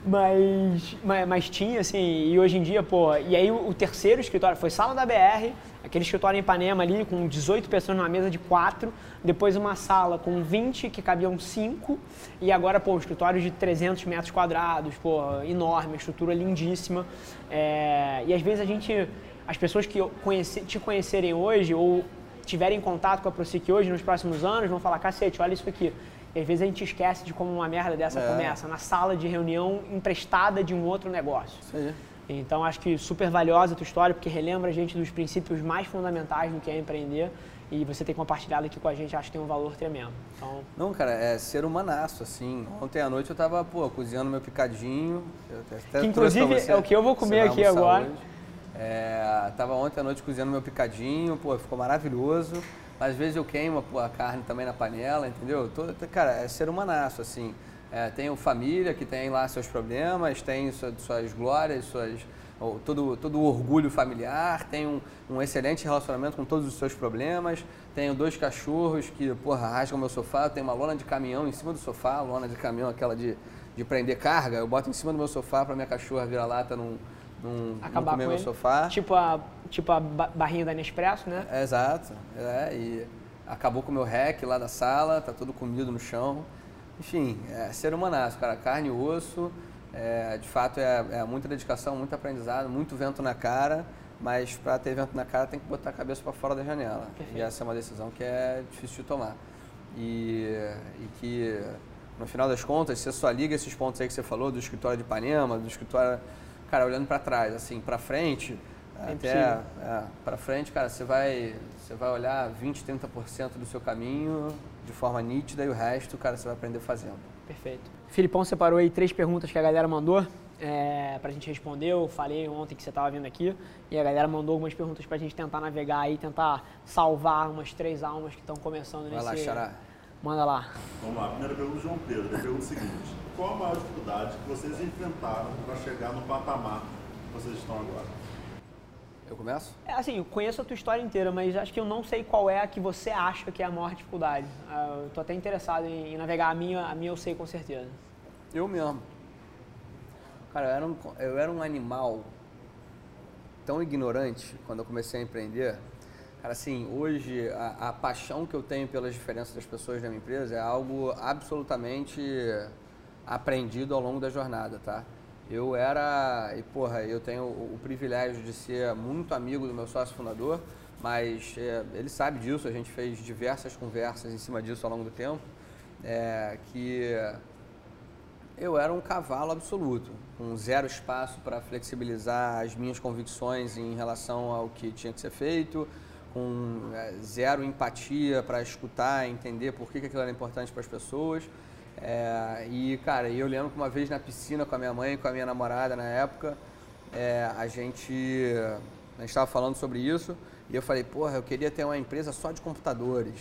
Mas, mas, mas, tinha, assim, e hoje em dia, pô, e aí o, o, terceiro escritório foi Sala da BR, aquele escritório em Ipanema ali, com 18 pessoas numa mesa de quatro, depois uma sala com 20 que cabiam cinco, e agora, pô, um escritório de 300 metros quadrados, pô, enorme, estrutura lindíssima, é, e às vezes a gente, as pessoas que conhece, te conhecerem hoje, ou tiverem contato com a ProSIC hoje, nos próximos anos, vão falar, cacete, olha isso aqui, e às vezes a gente esquece de como uma merda dessa é. começa, na sala de reunião emprestada de um outro negócio. Aí. Então acho que super valiosa a tua história, porque relembra a gente dos princípios mais fundamentais do que é empreender. E você ter compartilhado aqui com a gente, acho que tem um valor tremendo. Então... Não, cara, é ser humanaço, assim. Ontem à noite eu tava, pô, cozinhando meu picadinho. que inclusive é o que eu vou comer aqui agora. É, tava ontem à noite cozinhando meu picadinho, pô, ficou maravilhoso. Às vezes eu queimo a carne também na panela, entendeu? Todo, cara, é ser humanaço, assim. É, tenho família que tem lá seus problemas, tem suas, suas glórias, suas, todo, todo o orgulho familiar, tenho um, um, excelente relacionamento com todos os seus problemas, tenho dois cachorros que, porra, rasgam meu sofá, tenho uma lona de caminhão em cima do sofá, lona de caminhão aquela de, de prender carga, eu boto em cima do meu sofá para minha cachorra virar lata num não, Acabar não comer com no ele. sofá. Tipo a, tipo a barrinha da Nespresso, né? É, exato. É, e acabou com o meu rec lá da sala, tá tudo comido no chão. Enfim, é ser humanaço, cara. Carne e osso. É, de fato, é, é muita dedicação, muito aprendizado, muito vento na cara. Mas para ter vento na cara tem que botar a cabeça para fora da janela. Perfeito. E essa é uma decisão que é difícil de tomar. E, e que, no final das contas, você só liga esses pontos aí que você falou, do escritório de Ipanema, do escritório cara, olhando para trás, assim, para frente, é até é, para frente, cara, você vai, você vai olhar 20, 30% do seu caminho de forma nítida e o resto, cara, você vai aprender fazendo. Perfeito. Filipão separou aí três perguntas que a galera mandou é, para a gente responder. Eu falei ontem que você estava vindo aqui e a galera mandou algumas perguntas para a gente tentar navegar aí, tentar salvar umas três almas que estão começando vai nesse... Vai lá, Xará. Manda lá. Vamos lá. Primeira pergunta do João Pedro. Ele pergunta o seguinte. Qual a maior dificuldade que vocês enfrentaram para chegar no patamar que vocês estão agora? Eu começo? É, assim, eu conheço a tua história inteira, mas acho que eu não sei qual é a que você acha que é a maior dificuldade. Uh, eu tô até interessado em, em, navegar a minha, a minha eu sei com certeza. Eu mesmo. Cara, eu era um, eu era um animal tão ignorante quando eu comecei a empreender Cara, assim, hoje a, a, paixão que eu tenho pelas diferenças das pessoas na minha empresa é algo absolutamente aprendido ao longo da jornada, tá? Eu era, e porra, eu tenho o, o privilégio de ser muito amigo do meu sócio fundador, mas é, ele sabe disso, a gente fez diversas conversas em cima disso ao longo do tempo, é, que eu era um cavalo absoluto, com zero espaço para flexibilizar as minhas convicções em relação ao que tinha que ser feito, com é, zero empatia para escutar, entender por que, que aquilo era importante para as pessoas. É, e, cara, eu lembro que uma vez na piscina com a minha mãe e com a minha namorada na época, é, a gente a estava falando sobre isso e eu falei, porra, eu queria ter uma empresa só de computadores.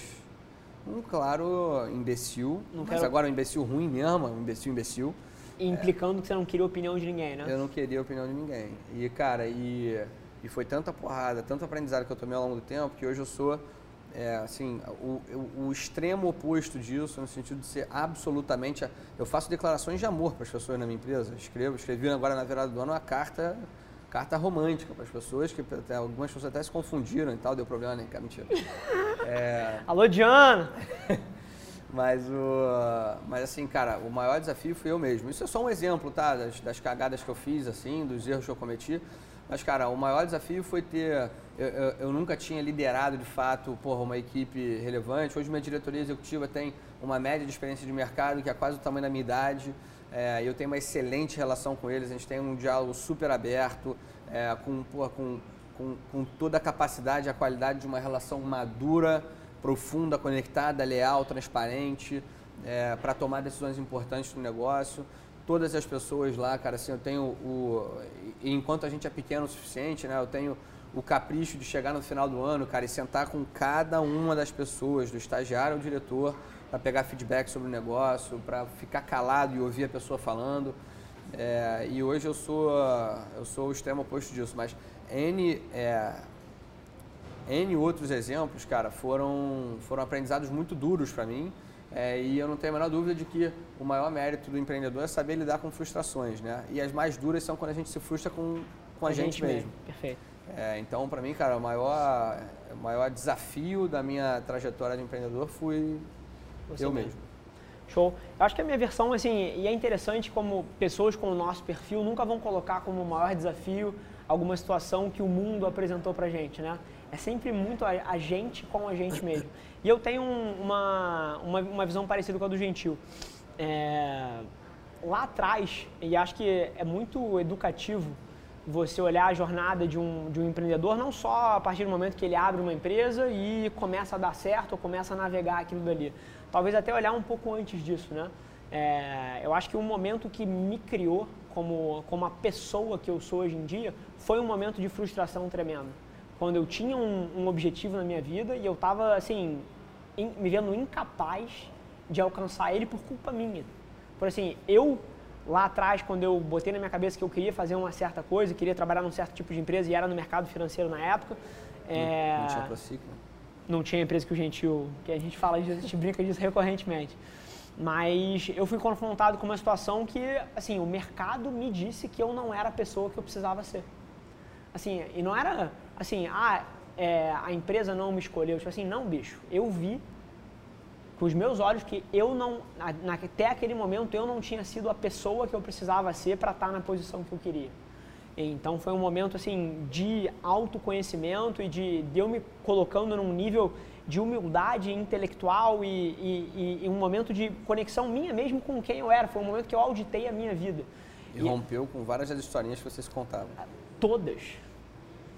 um claro imbecil, Não mas quero- agora um imbecil ruim mesmo, um imbecil imbecil. Implicando que você não queria opinião de ninguém, né? Eu não queria opinião de ninguém. E, cara, e, e foi tanta porrada, tanto aprendizado que eu tomei ao longo do tempo, que hoje eu sou, é, assim, o, o, o extremo oposto disso, no sentido de ser absolutamente... Eu faço declarações de amor para as pessoas na minha empresa. Escrevo, escrevi agora na virada do ano uma carta, carta romântica para as pessoas, que até, algumas pessoas até se confundiram e tal, deu problema cá, mentira. Alô, Diana! Mas, o, mas assim, cara, o maior desafio foi eu mesmo. Isso é só um exemplo, tá? Das, das cagadas que eu fiz, assim, dos erros que eu cometi. Mas, cara, o maior desafio foi ter. Eu, eu, eu nunca tinha liderado de fato porra, uma equipe relevante. Hoje, minha diretoria executiva tem uma média de experiência de mercado que é quase o tamanho da minha idade. É, eu tenho uma excelente relação com eles, a gente tem um diálogo super aberto, é, com, porra, com, com, com toda a capacidade e a qualidade de uma relação madura profunda, conectada, leal, transparente, para tomar decisões importantes no negócio. Todas as pessoas lá, cara, assim, eu tenho o. Enquanto a gente é pequeno o suficiente, né, eu tenho o capricho de chegar no final do ano, cara, e sentar com cada uma das pessoas, do estagiário ao diretor, para pegar feedback sobre o negócio, para ficar calado e ouvir a pessoa falando. É, e hoje eu sou, eu sou o extremo oposto disso, mas N. É, N outros exemplos, cara, foram, foram aprendizados muito duros para mim. É, e eu não tenho a menor dúvida de que o maior mérito do empreendedor é saber lidar com frustrações, né? E as mais duras são quando a gente se frustra com, com a, gente, mesmo. Perfeito. É, então, para mim, cara, o maior, o maior desafio da minha trajetória de empreendedor fui Você eu mesmo. mesmo. Show. Eu acho que a minha versão, assim, e é interessante como pessoas com o nosso perfil nunca vão colocar como maior desafio alguma situação que o mundo apresentou pra gente, né? É sempre muito a, a gente com a gente mesmo. E eu tenho um- uma, uma, uma visão parecida com a do Gentil. É, lá atrás, e acho que é muito educativo você olhar a jornada de um, de um empreendedor, não só a partir do momento que ele abre uma empresa e começa a dar certo ou começa a navegar aquilo dali. Talvez até olhar um pouco antes disso, né? É, eu acho que o momento que me criou como, como a pessoa que eu sou hoje em dia foi um momento de frustração tremenda. Quando eu tinha um, um objetivo na minha vida e eu estava, assim, in- me vendo incapaz de alcançar ele por culpa minha. Por assim, eu lá atrás, quando eu botei na minha cabeça que eu queria fazer uma certa coisa, queria trabalhar num certo tipo de empresa e era no mercado financeiro na época, é, Não tinha Prociclo. não tinha empresa que o Gentil, que a gente fala disso, a gente brinca disso recorrentemente. Mas eu fui confrontado com uma situação que, assim, o mercado me disse que eu não era a pessoa que eu precisava ser. Assim, e não era assim, ah, é, a empresa não me escolheu. Tipo assim, não, bicho, eu vi com os meus olhos que eu não, na- até aquele momento, eu não tinha sido a pessoa que eu precisava ser para estar na posição que eu queria. Então foi um momento assim de autoconhecimento e de, de eu me colocando num nível de humildade intelectual e, e- e- e um momento de conexão minha mesmo com quem eu era. Foi um momento que eu auditei a minha vida. E rompeu com várias das historinhas que vocês contavam. Todas.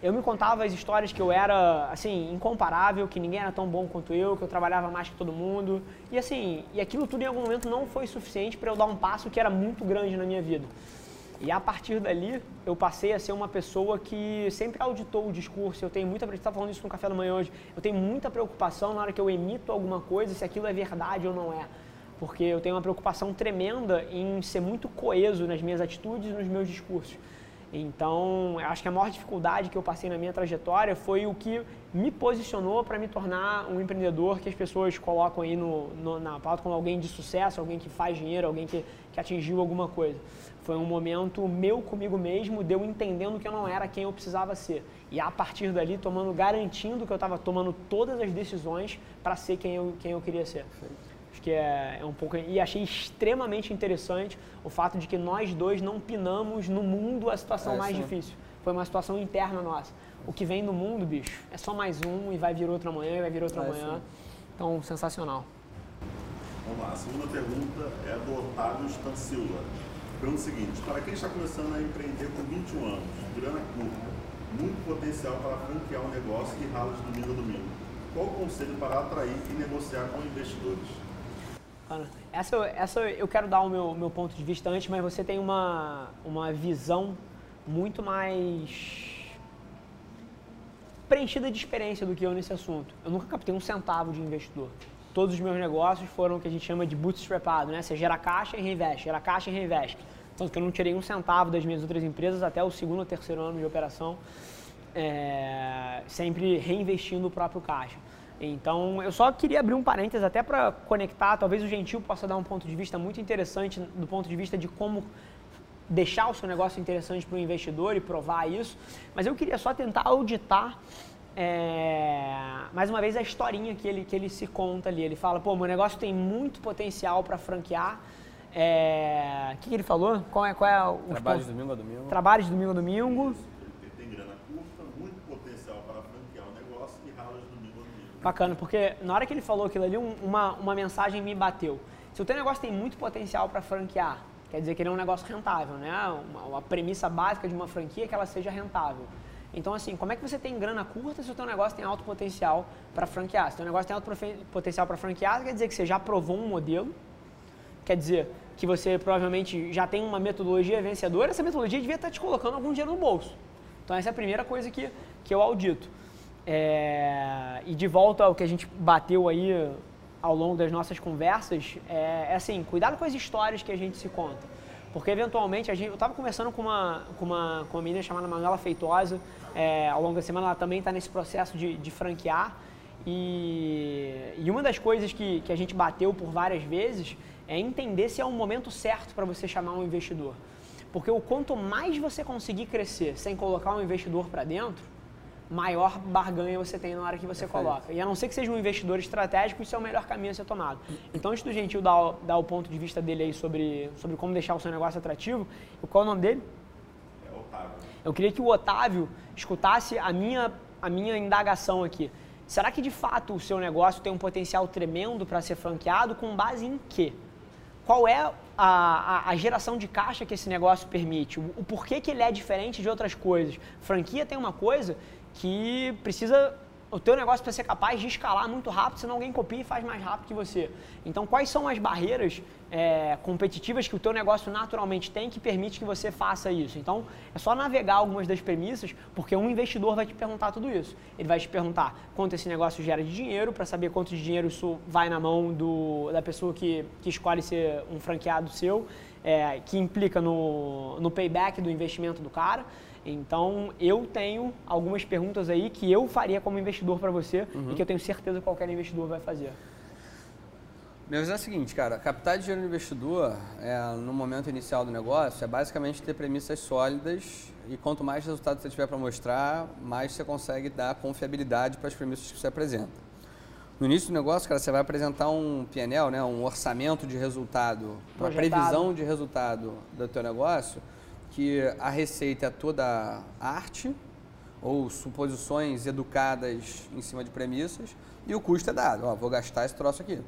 Eu me contava as histórias que eu era, assim, incomparável, que ninguém era tão bom quanto eu, que eu trabalhava mais que todo mundo. E assim, e aquilo tudo em algum momento não foi suficiente para eu dar um passo que era muito grande na minha vida. E a partir dali, eu passei a ser uma pessoa que sempre auditou o discurso. Eu tenho muita, a gente está falando isso no café da manhã hoje. Eu tenho muita preocupação na hora que eu emito alguma coisa, se aquilo é verdade ou não é. Porque eu tenho uma preocupação tremenda em ser muito coeso nas minhas atitudes e nos meus discursos. Então, acho que a maior dificuldade que eu passei na minha trajetória foi o que me posicionou para me tornar um empreendedor que as pessoas colocam aí no, no- na pauta como alguém de sucesso, alguém que faz dinheiro, alguém que, que atingiu alguma coisa. Foi um momento meu comigo mesmo, de eu entendendo que eu não era quem eu precisava ser. E a partir dali, tomando, garantindo que eu estava tomando todas as decisões para ser quem eu, quem eu queria ser. Acho que é, é um pouco. E achei extremamente interessante o fato de que nós dois não pinamos no mundo a situação É, mais sim. difícil. Foi uma situação interna nossa. O que vem no mundo, bicho, é só mais um e vai vir outro amanhã e vai vir outro É, amanhã. sim. Então, sensacional. Vamos lá, a segunda pergunta é do Otávio Stancila. Pergunta o seguinte, para quem está começando a empreender com 21 anos, grana curta, muito potencial para franquear um negócio que rala de domingo a domingo, qual o conselho para atrair e negociar com investidores? Ana, essa, essa eu quero dar o meu, meu ponto de vista antes, mas você tem uma, uma visão muito mais preenchida de experiência do que eu nesse assunto. Eu nunca captei um centavo de investidor. todos os meus negócios foram o que a gente chama de bootstrapado, né? Você gera caixa e reinveste, gera caixa e reinveste. Tanto que eu não tirei um centavo das minhas outras empresas até o segundo ou terceiro ano de operação, é, sempre reinvestindo o próprio caixa. Então, eu só queria abrir um parênteses até para conectar, talvez o Gentil possa dar um ponto de vista muito interessante do ponto de vista de como deixar o seu negócio interessante para o investidor e provar isso. Mas eu queria só tentar auditar é, mais uma vez a historinha que ele, que ele se conta ali. Ele fala, pô, meu negócio tem muito potencial para franquear. É, o que, que, ele falou? Qual é, qual é o Trabalho de domingo a domingo. Trabalho de domingo a domingo. Bacana, porque na hora que ele falou aquilo ali, uma, uma mensagem me bateu. Se o teu negócio tem muito potencial para franquear, quer dizer que ele é um negócio rentável, né? Uma, uma, premissa básica de uma franquia é que ela seja rentável. Então, assim, como é que você tem grana curta se o teu negócio tem alto potencial para franquear? Se o teu negócio tem alto potencial para franquear, quer dizer que você já provou um modelo, quer dizer que você provavelmente já tem uma metodologia vencedora, essa metodologia devia estar tá te colocando algum dinheiro no bolso. Então, essa é a primeira coisa que, que eu audito. É, e de volta ao que a gente bateu aí ao longo das nossas conversas, é, é, assim, cuidado com as histórias que a gente se conta. Porque eventualmente, a gente, eu estava conversando com uma, com, uma, com uma menina chamada Manuela Feitosa, é, ao longo da semana ela também está nesse processo de, de franquear. E, e, uma das coisas que, que a gente bateu por várias vezes é entender se é o momento certo para você chamar um investidor. Porque o quanto mais você conseguir crescer sem colocar um investidor para dentro, maior barganha você tem na hora que você Perfeito. coloca. E a não ser que seja um investidor estratégico, isso é o melhor caminho a ser tomado. Então, antes do Gentil dar, dar o ponto de vista dele aí sobre, sobre como deixar o seu negócio atrativo, qual é o nome dele? É Otávio. Eu queria que o Otávio escutasse a minha, a minha indagação aqui. Será que de fato o seu negócio tem um potencial tremendo para ser franqueado com base em quê? Qual é a, a, a, geração de caixa que esse negócio permite? O, o porquê que ele é diferente de outras coisas? Franquia tem uma coisa que precisa o teu negócio precisa ser capaz de escalar muito rápido, senão alguém copia e faz mais rápido que você. Então, quais são as barreiras é, competitivas que o teu negócio naturalmente tem que permite que você faça isso? Então, é só navegar algumas das premissas, porque um investidor vai te perguntar tudo isso. Ele vai te perguntar quanto esse negócio gera de dinheiro, para saber quanto de dinheiro isso vai na mão do, da pessoa que, que escolhe ser um franqueado seu, é, que implica no, no payback do investimento do cara. Então, eu tenho algumas perguntas aí que eu faria como investidor para você uhum. e que eu tenho certeza que qualquer investidor vai fazer. Meu visão é a seguinte, cara, captar dinheiro no investidor é, no momento inicial do negócio é basicamente ter premissas sólidas e quanto mais resultados você tiver para mostrar, mais você consegue dar confiabilidade para as premissas que você apresenta. No início do negócio, cara, você vai apresentar um PNL, né, um orçamento de resultado, Projetado. uma previsão de resultado do teu negócio, que a receita é toda arte ou suposições educadas em cima de premissas e o custo é dado. Ó, vou gastar esse troço aqui.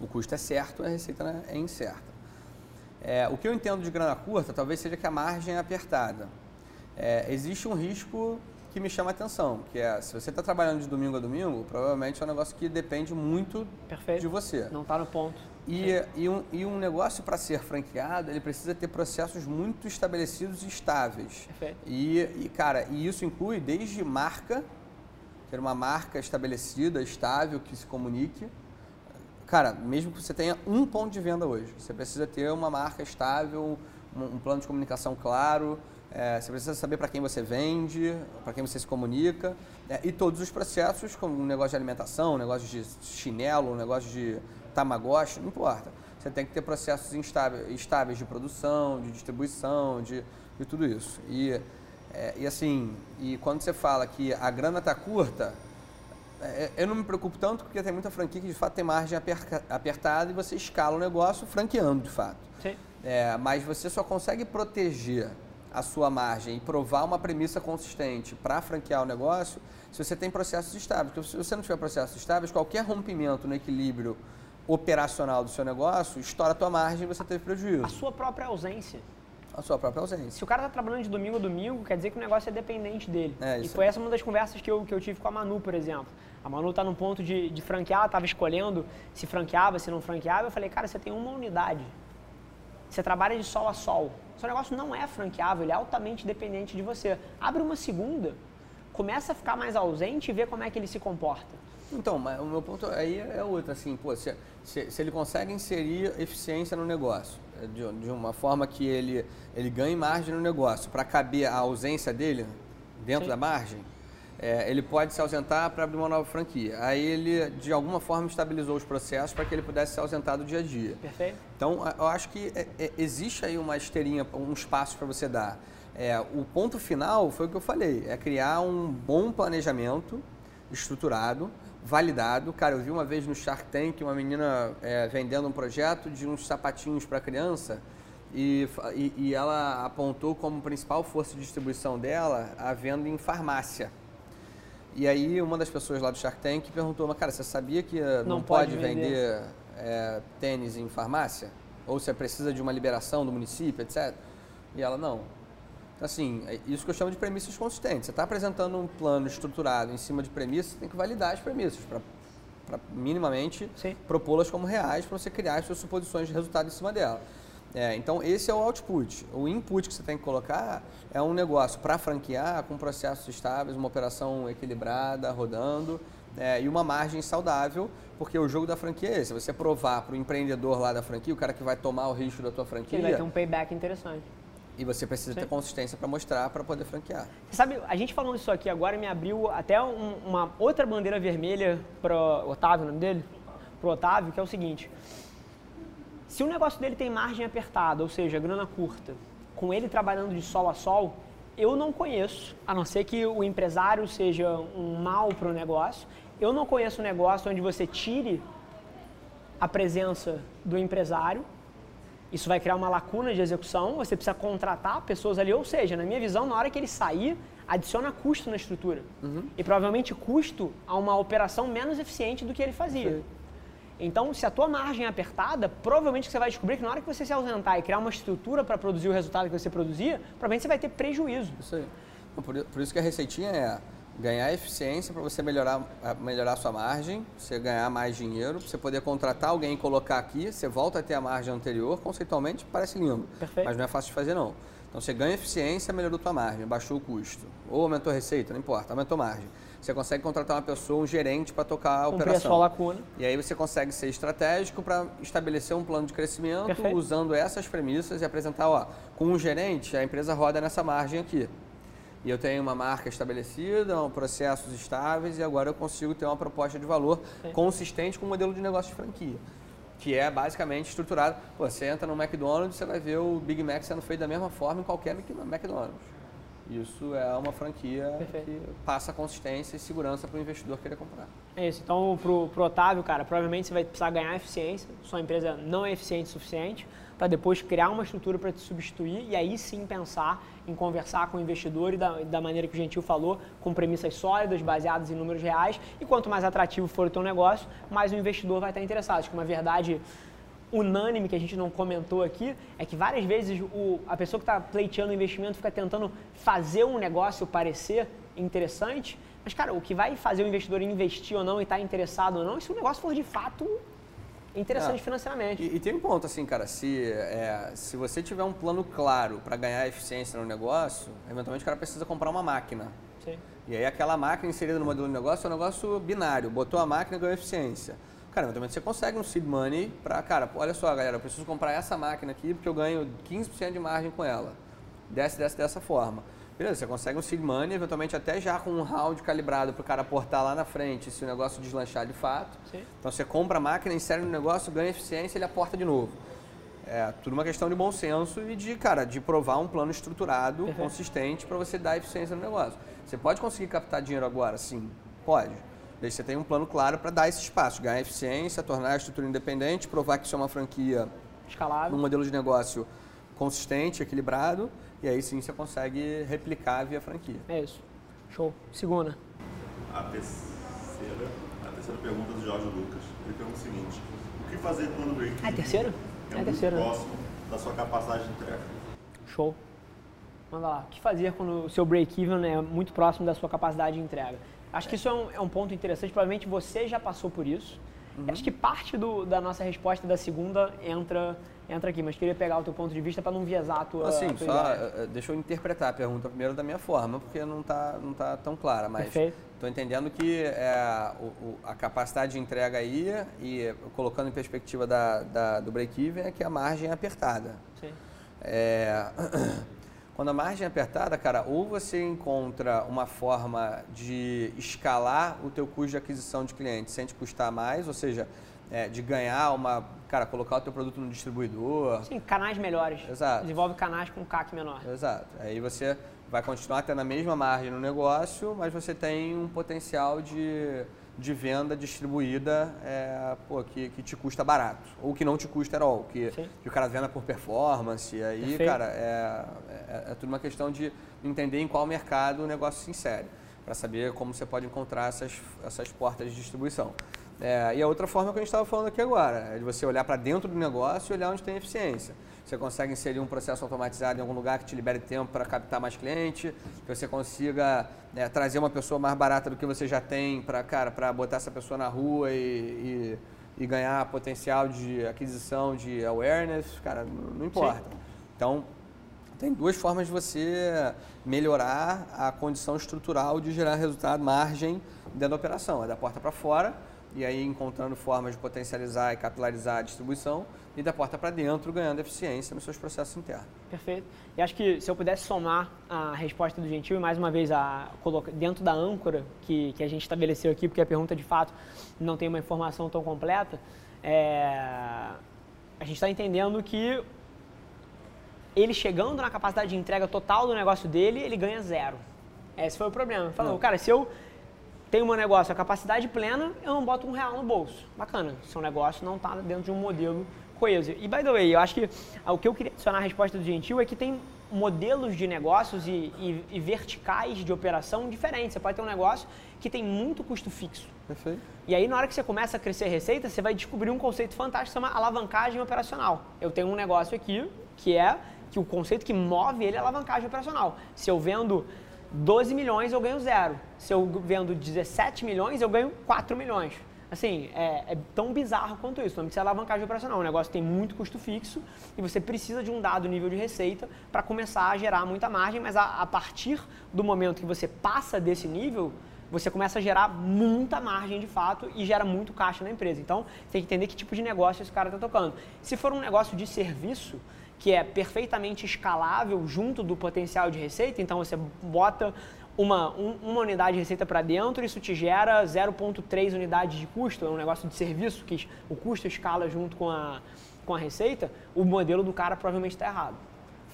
O custo é certo, a receita né, é incerta. É, o que eu entendo de grana curta talvez seja que a margem é apertada. É, existe um risco que me chama a atenção, que é se você está trabalhando de domingo a domingo, provavelmente é um negócio que depende muito Perfeito. de você. Não está no ponto. E, e, um, e um negócio para ser franqueado, ele precisa ter processos muito estabelecidos e estáveis. Perfeito. E, e, cara, e isso inclui desde marca, ter uma marca estabelecida, estável, que se comunique. Cara, mesmo que você tenha um ponto de venda hoje, você precisa ter uma marca estável, um, um plano de comunicação claro, é, você precisa saber para quem você vende, para quem você se comunica. É, e todos os processos, como um negócio de alimentação, um negócio de chinelo, um negócio de tamagotchi, não importa. Você tem que ter processos instáveis, estáveis de produção, de distribuição, de, de tudo isso. E, é, e assim, e quando você fala que a grana está curta, é, eu não me preocupo tanto porque tem muita franquia que de fato tem margem apertada e você escala o negócio franqueando de fato. Sim. É, mas você só consegue proteger a sua margem e provar uma premissa consistente para franquear o negócio, se você tem processos estáveis. Porque se você não tiver processos estáveis, qualquer rompimento no equilíbrio operacional do seu negócio, estoura a tua margem e você teve prejuízo. A sua própria ausência. A sua própria ausência. Se o cara está trabalhando de domingo a domingo, quer dizer que o negócio é dependente dele. É, e foi essa uma das conversas que eu, que eu tive com a Manu, por exemplo. A Manu está no ponto de, de franquear, estava escolhendo se franqueava, se não franqueava. Eu falei, cara, você tem uma unidade. Você trabalha de sol a sol. Seu negócio não é franqueável, ele é altamente dependente de você. Abre uma segunda, começa a ficar mais ausente e vê como é que ele se comporta. Então, mas o meu ponto aí é outro, assim, pô, se, se, se ele consegue inserir eficiência no negócio, é, de, de uma forma que ele, ele ganhe margem no negócio, para caber a ausência dele dentro Sim. da margem, é, ele pode se ausentar para abrir uma nova franquia. Aí ele, de alguma forma, estabilizou os processos para que ele pudesse se ausentar do dia a dia. Perfeito? Então, eu acho que é- é- existe aí uma esteirinha, um espaço para você dar. É, o ponto final foi o que eu falei, é criar um bom planejamento estruturado, validado. Cara, eu vi uma vez no Shark Tank uma menina é, vendendo um projeto de uns sapatinhos para criança e, e, e ela apontou como principal força de distribuição dela a venda em farmácia. E aí uma das pessoas lá do Shark Tank perguntou, mas cara, você sabia que eh, não, Não pode, pode vender. eh, tênis em farmácia? Ou você precisa de uma liberação do município, etc? E ela, não. Então, assim, é isso que eu chamo de premissas consistentes. Você está apresentando um plano estruturado em cima de premissas, você tem que validar as premissas para minimamente propô-las como reais para você criar as suas suposições de resultado em cima dela. É, então, esse é o output. O input que você tem que colocar é um negócio para franquear, com processos estáveis, uma operação equilibrada, rodando, é, e uma margem saudável, porque o jogo da franquia é esse. Você provar para o empreendedor lá da franquia, o cara que vai tomar o risco da tua Que franquia, ele vai ter um payback interessante. e você precisa Sim. ter consistência para mostrar, para poder franquear. Você sabe, a gente falando isso aqui agora me abriu até um- uma outra bandeira vermelha para Otávio, o nome dele? Pro Otávio, que é o seguinte. Se o negócio dele tem margem apertada, ou seja, grana curta, com ele trabalhando de sol a sol, eu não conheço, a não ser que o empresário seja um mal para o negócio, eu não conheço um negócio onde você tire a presença do empresário isso vai criar uma lacuna de execução, você precisa contratar pessoas ali, ou seja, na minha visão, na hora que ele sair, adiciona custo na estrutura. E provavelmente custo a uma operação menos eficiente do que ele fazia. Então, se a tua margem é apertada, provavelmente você vai descobrir que na hora que você se ausentar e criar uma estrutura para produzir o resultado que você produzia, provavelmente você vai ter prejuízo. Isso aí. Por, isso que a receitinha é ganhar eficiência para você melhorar a- melhorar a sua margem, você ganhar mais dinheiro, você poder contratar alguém e colocar aqui, você volta a ter a margem anterior, conceitualmente parece lindo, Perfeito. mas não é fácil de fazer não. Então você ganha eficiência, melhorou tua margem, baixou o custo, ou aumentou a receita, não importa, aumentou a margem. Você consegue contratar uma pessoa, um gerente para tocar a Cumprir a operação. sua lacuna. E aí você consegue ser estratégico para estabelecer um plano de crescimento Perfeito. usando essas premissas e apresentar, ó, com um gerente, a empresa roda nessa margem aqui. E eu tenho uma marca estabelecida, um processos estáveis e agora eu consigo ter uma proposta de valor Sim. consistente com o modelo de negócio de franquia. Que é basicamente estruturado. Pô, você entra no McDonald's, você vai ver o Big Mac sendo feito da mesma forma em qualquer Mc- McDonald's. Isso é uma franquia Perfeito. que passa consistência e segurança para o investidor querer comprar. É isso. Então, pro, pro Otávio, cara, provavelmente você vai precisar ganhar eficiência. Sua empresa não é eficiente o suficiente para depois criar uma estrutura para te substituir e aí sim pensar em conversar com o investidor e da, da maneira que o Gentil falou, com premissas sólidas, baseadas em números reais. E quanto mais atrativo for o teu negócio, mais o investidor vai estar interessado. Acho que uma verdade unânime que a gente não comentou aqui é que várias vezes o, a pessoa que está pleiteando o investimento fica tentando fazer um negócio parecer interessante, mas cara, o que vai fazer o investidor investir ou não e estar interessado ou não, é se o negócio for de fato interessante É. financeiramente. E, e tem um ponto assim, cara, se, é, se você tiver um plano claro para ganhar eficiência no negócio, eventualmente o cara precisa comprar uma máquina. Sim. E aí aquela máquina inserida no modelo de negócio é um negócio binário, botou a máquina e ganhou eficiência. Cara, eventualmente você consegue um seed money para, cara, olha só galera, eu preciso comprar essa máquina aqui porque eu ganho 15% de margem com ela. Desce, desce dessa forma. Beleza, você consegue um seed money, eventualmente até já com um round calibrado para o cara aportar lá na frente se o negócio deslanchar de fato. Sim. Então você compra a máquina, insere no negócio, ganha eficiência e ele aporta de novo. É tudo uma questão de bom senso e de, cara, de provar um plano estruturado, Perfeito. consistente para você dar eficiência no negócio. Você pode conseguir captar dinheiro agora? Sim, pode. Que você tem um plano claro para dar esse espaço, ganhar eficiência, tornar a estrutura independente, provar que isso é uma franquia Escalável. num modelo de negócio consistente, equilibrado, e aí sim você consegue replicar via franquia. É isso. Show. Segunda. A terceira, a terceira pergunta do Jorge Lucas. Ele pergunta o seguinte: o que fazer quando o break É a terceira? é, É a né? próximo da sua capacidade de entrega? Show. Manda lá. O que fazer quando o seu break-even é muito próximo da sua capacidade de entrega? Acho que isso é um, é um ponto interessante. Provavelmente você já passou por isso. Uhum. Acho que parte do, da nossa resposta da segunda entra, entra aqui, mas queria pegar o teu ponto de vista para não viesar a tua. Assim, a tua só ideia. Eh, deixa eu interpretar a pergunta primeiro da minha forma, porque não está não tá tão clara, mas estou entendendo que é, o, o, a capacidade de entrega aí e colocando em perspectiva da, da do break-even é que a margem é apertada. Sim. É, Quando a margem é apertada, cara, ou você encontra uma forma de escalar o teu custo de aquisição de clientes sem te custar mais, ou seja, é, de ganhar uma, cara, colocar o teu produto no distribuidor. Sim, canais melhores. Exato. Desenvolve canais com CAC menor. Exato. Aí você vai continuar tendo a mesma margem no negócio, mas você tem um potencial de de venda distribuída é, pô, que, que te custa barato. Ou que não te custa all, que, que o cara venda por performance. E aí, Perfeito. cara, é, é, é, tudo uma questão de entender em qual mercado o negócio se insere, para saber como você pode encontrar essas, essas portas de distribuição. É, e a outra forma que a gente estava falando aqui agora, é de você olhar para dentro do negócio e olhar onde tem eficiência. Você consegue inserir um processo automatizado em algum lugar que te libere tempo para captar mais cliente, que você consiga é, trazer uma pessoa mais barata do que você já tem para cara para botar essa pessoa na rua e, e, e, ganhar potencial de aquisição de awareness, cara, não, não importa. Sim. Então, tem duas formas de você melhorar a condição estrutural de gerar resultado, margem dentro da operação. É da porta para fora e aí encontrando formas de potencializar e capilarizar a distribuição e da porta para dentro ganhando eficiência nos seus processos internos. Perfeito. E acho que se eu pudesse somar a resposta do Gentil e mais uma vez a dentro da âncora que, que a gente estabeleceu aqui, porque a pergunta de fato não tem uma informação tão completa, é, a gente está entendendo que ele chegando na capacidade de entrega total do negócio dele, ele ganha zero. Esse foi o problema. Falou, cara, se eu tenho meu negócio a capacidade plena, eu não boto um real no bolso. Bacana, seu negócio não está dentro de um modelo coeso. E, by the way, eu acho que o que eu queria adicionar a resposta do Gentil é que tem modelos de negócios e, e, e, verticais de operação diferentes. Você pode ter um negócio que tem muito custo fixo. Perfeito. E aí, na hora que você começa a crescer receita, você vai descobrir um conceito fantástico que chama alavancagem operacional. Eu tenho um negócio aqui que é que o conceito que move ele é alavancagem operacional. Se eu vendo 12 milhões eu ganho zero. Se eu vendo 17 milhões, eu ganho 4 milhões. Assim, é, é tão bizarro quanto isso. Não precisa alavancagem operacional. O negócio tem muito custo fixo e você precisa de um dado nível de receita para começar a gerar muita margem, mas a, a partir do momento que você passa desse nível, você começa a gerar muita margem de fato e gera muito caixa na empresa. Então, tem que entender que tipo de negócio esse cara está tocando. Se for um negócio de serviço, que é perfeitamente escalável junto do potencial de receita, então você bota uma, um, uma unidade de receita para dentro, isso te gera 0,3 unidades de custo, é um negócio de serviço que o custo escala junto com a, com a receita, o modelo do cara provavelmente está errado.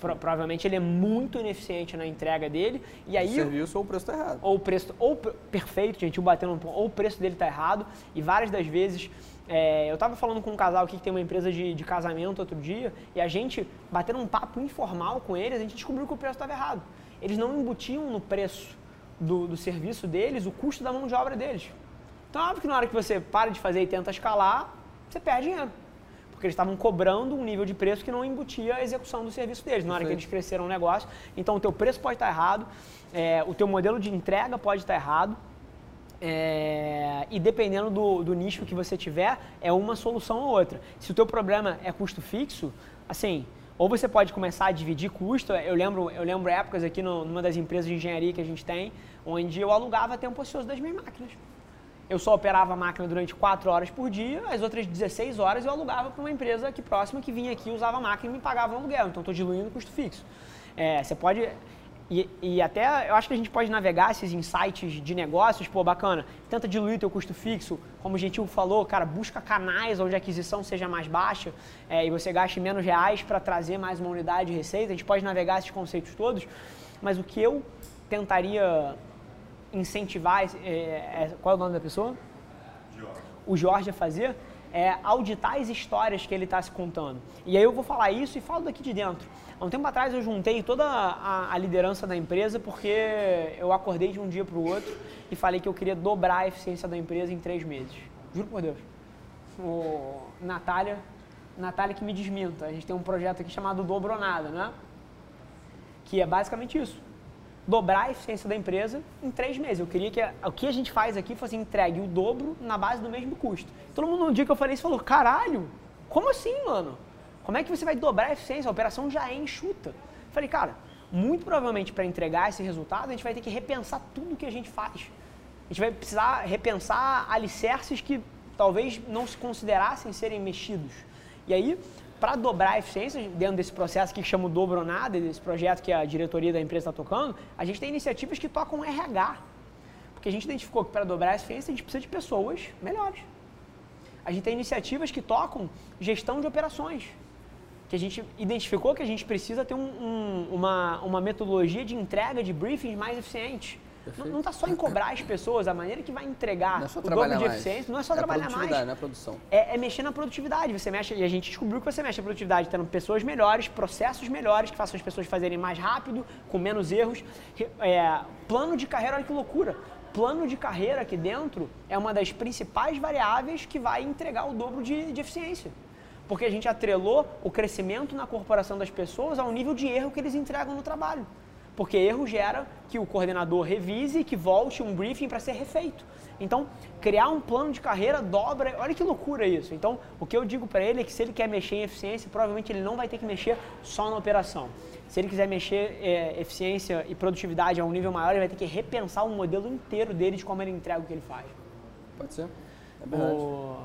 Pro, provavelmente ele é muito ineficiente na entrega dele e aí o serviço ou o preço está errado ou o preço ou perfeito gente o batendo ou o preço dele está errado e várias das vezes é, eu estava falando com um casal aqui que tem uma empresa de, de casamento outro dia e a gente, batendo um papo informal com eles, a gente descobriu que o preço estava errado. Eles não embutiam no preço do, do serviço deles o custo da mão de obra deles. Então, óbvio que na hora que você para de fazer e tenta escalar, você perde dinheiro. Porque eles estavam cobrando um nível de preço que não embutia a execução do serviço deles, na hora que eles cresceram o negócio. Então, o teu preço pode estar errado, é, o teu modelo de entrega pode estar errado, é, e dependendo do, do, nicho que você tiver, é uma solução ou outra. Se o teu problema é custo fixo, assim, ou você pode começar a dividir custo. Eu lembro, eu lembro épocas aqui no, numa das empresas de engenharia que a gente tem, onde eu alugava tempo ocioso das minhas máquinas. Eu só operava a máquina durante 4 horas por dia, as outras 16 horas eu alugava para uma empresa aqui próxima que vinha aqui, usava a máquina e me pagava um aluguel. Então estou diluindo o custo fixo. É, você pode e, e, até eu acho que a gente pode navegar esses insights de negócios, pô, bacana. Tenta diluir teu custo fixo, como o Gentil falou, cara, busca canais onde a aquisição seja mais baixa é, e você gaste menos reais para trazer mais uma unidade de receita. A gente pode navegar esses conceitos todos, mas o que eu tentaria incentivar, é, é, qual é o nome da pessoa? Jorge. O Jorge a fazer é auditar as histórias que ele está se contando. E aí eu vou falar isso e falo daqui de dentro. Há um tempo atrás eu juntei toda a, a liderança da empresa porque eu acordei de um dia para o outro e falei que eu queria dobrar a eficiência da empresa em três meses. Juro por Deus. O Natália, Natália que me desminta. A gente tem um projeto aqui chamado Dobronada, né? Que é basicamente isso. dobrar a eficiência da empresa em três meses. Eu queria que a, o que a gente faz aqui fosse entregue o dobro na base do mesmo custo. Todo mundo, no dia que eu falei isso, falou: caralho, como assim, mano? Como é que você vai dobrar a eficiência? A operação já é enxuta. Falei, cara, muito provavelmente para entregar esse resultado, a gente vai ter que repensar tudo que a gente faz. A gente vai precisar repensar alicerces que talvez não se considerassem serem mexidos. E aí, para dobrar a eficiência dentro desse processo que chama o dobro nada, desse projeto que a diretoria da empresa está tocando, a gente tem iniciativas que tocam RH. Porque a gente identificou que para dobrar a eficiência a gente precisa de pessoas melhores. A gente tem iniciativas que tocam gestão de operações. Que a gente identificou que a gente precisa ter um, um, uma, uma metodologia de entrega de briefings mais eficiente. Perfeito. Não está só em cobrar as pessoas, a maneira que vai entregar é o dobro de eficiência, não é só é trabalhar mais. Não é produção. É, é, mexer na produtividade. Você mexe, e a gente descobriu que você mexe na produtividade tendo pessoas melhores, processos melhores, que façam as pessoas fazerem mais rápido, com menos erros. É, plano de carreira, olha que loucura. Plano de carreira aqui dentro é uma das principais variáveis que vai entregar o dobro de, de eficiência porque a gente atrelou o crescimento na corporação das pessoas ao nível de erro que eles entregam no trabalho. Porque erro gera que o coordenador revise e que volte um briefing para ser refeito. Então, criar um plano de carreira dobra. Olha que loucura isso. Então, o que eu digo para ele é que se ele quer mexer em eficiência, provavelmente ele não vai ter que mexer só na operação. Se ele quiser mexer é, eficiência e produtividade a um nível maior, ele vai ter que repensar o modelo inteiro dele de como ele entrega o que ele faz. Pode ser. É verdade. O...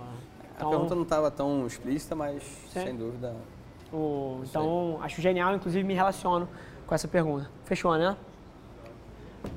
Então, a pergunta não estava tão explícita, mas sim. sem dúvida. O... Então, acho genial, inclusive me relaciono com essa pergunta. Fechou, né?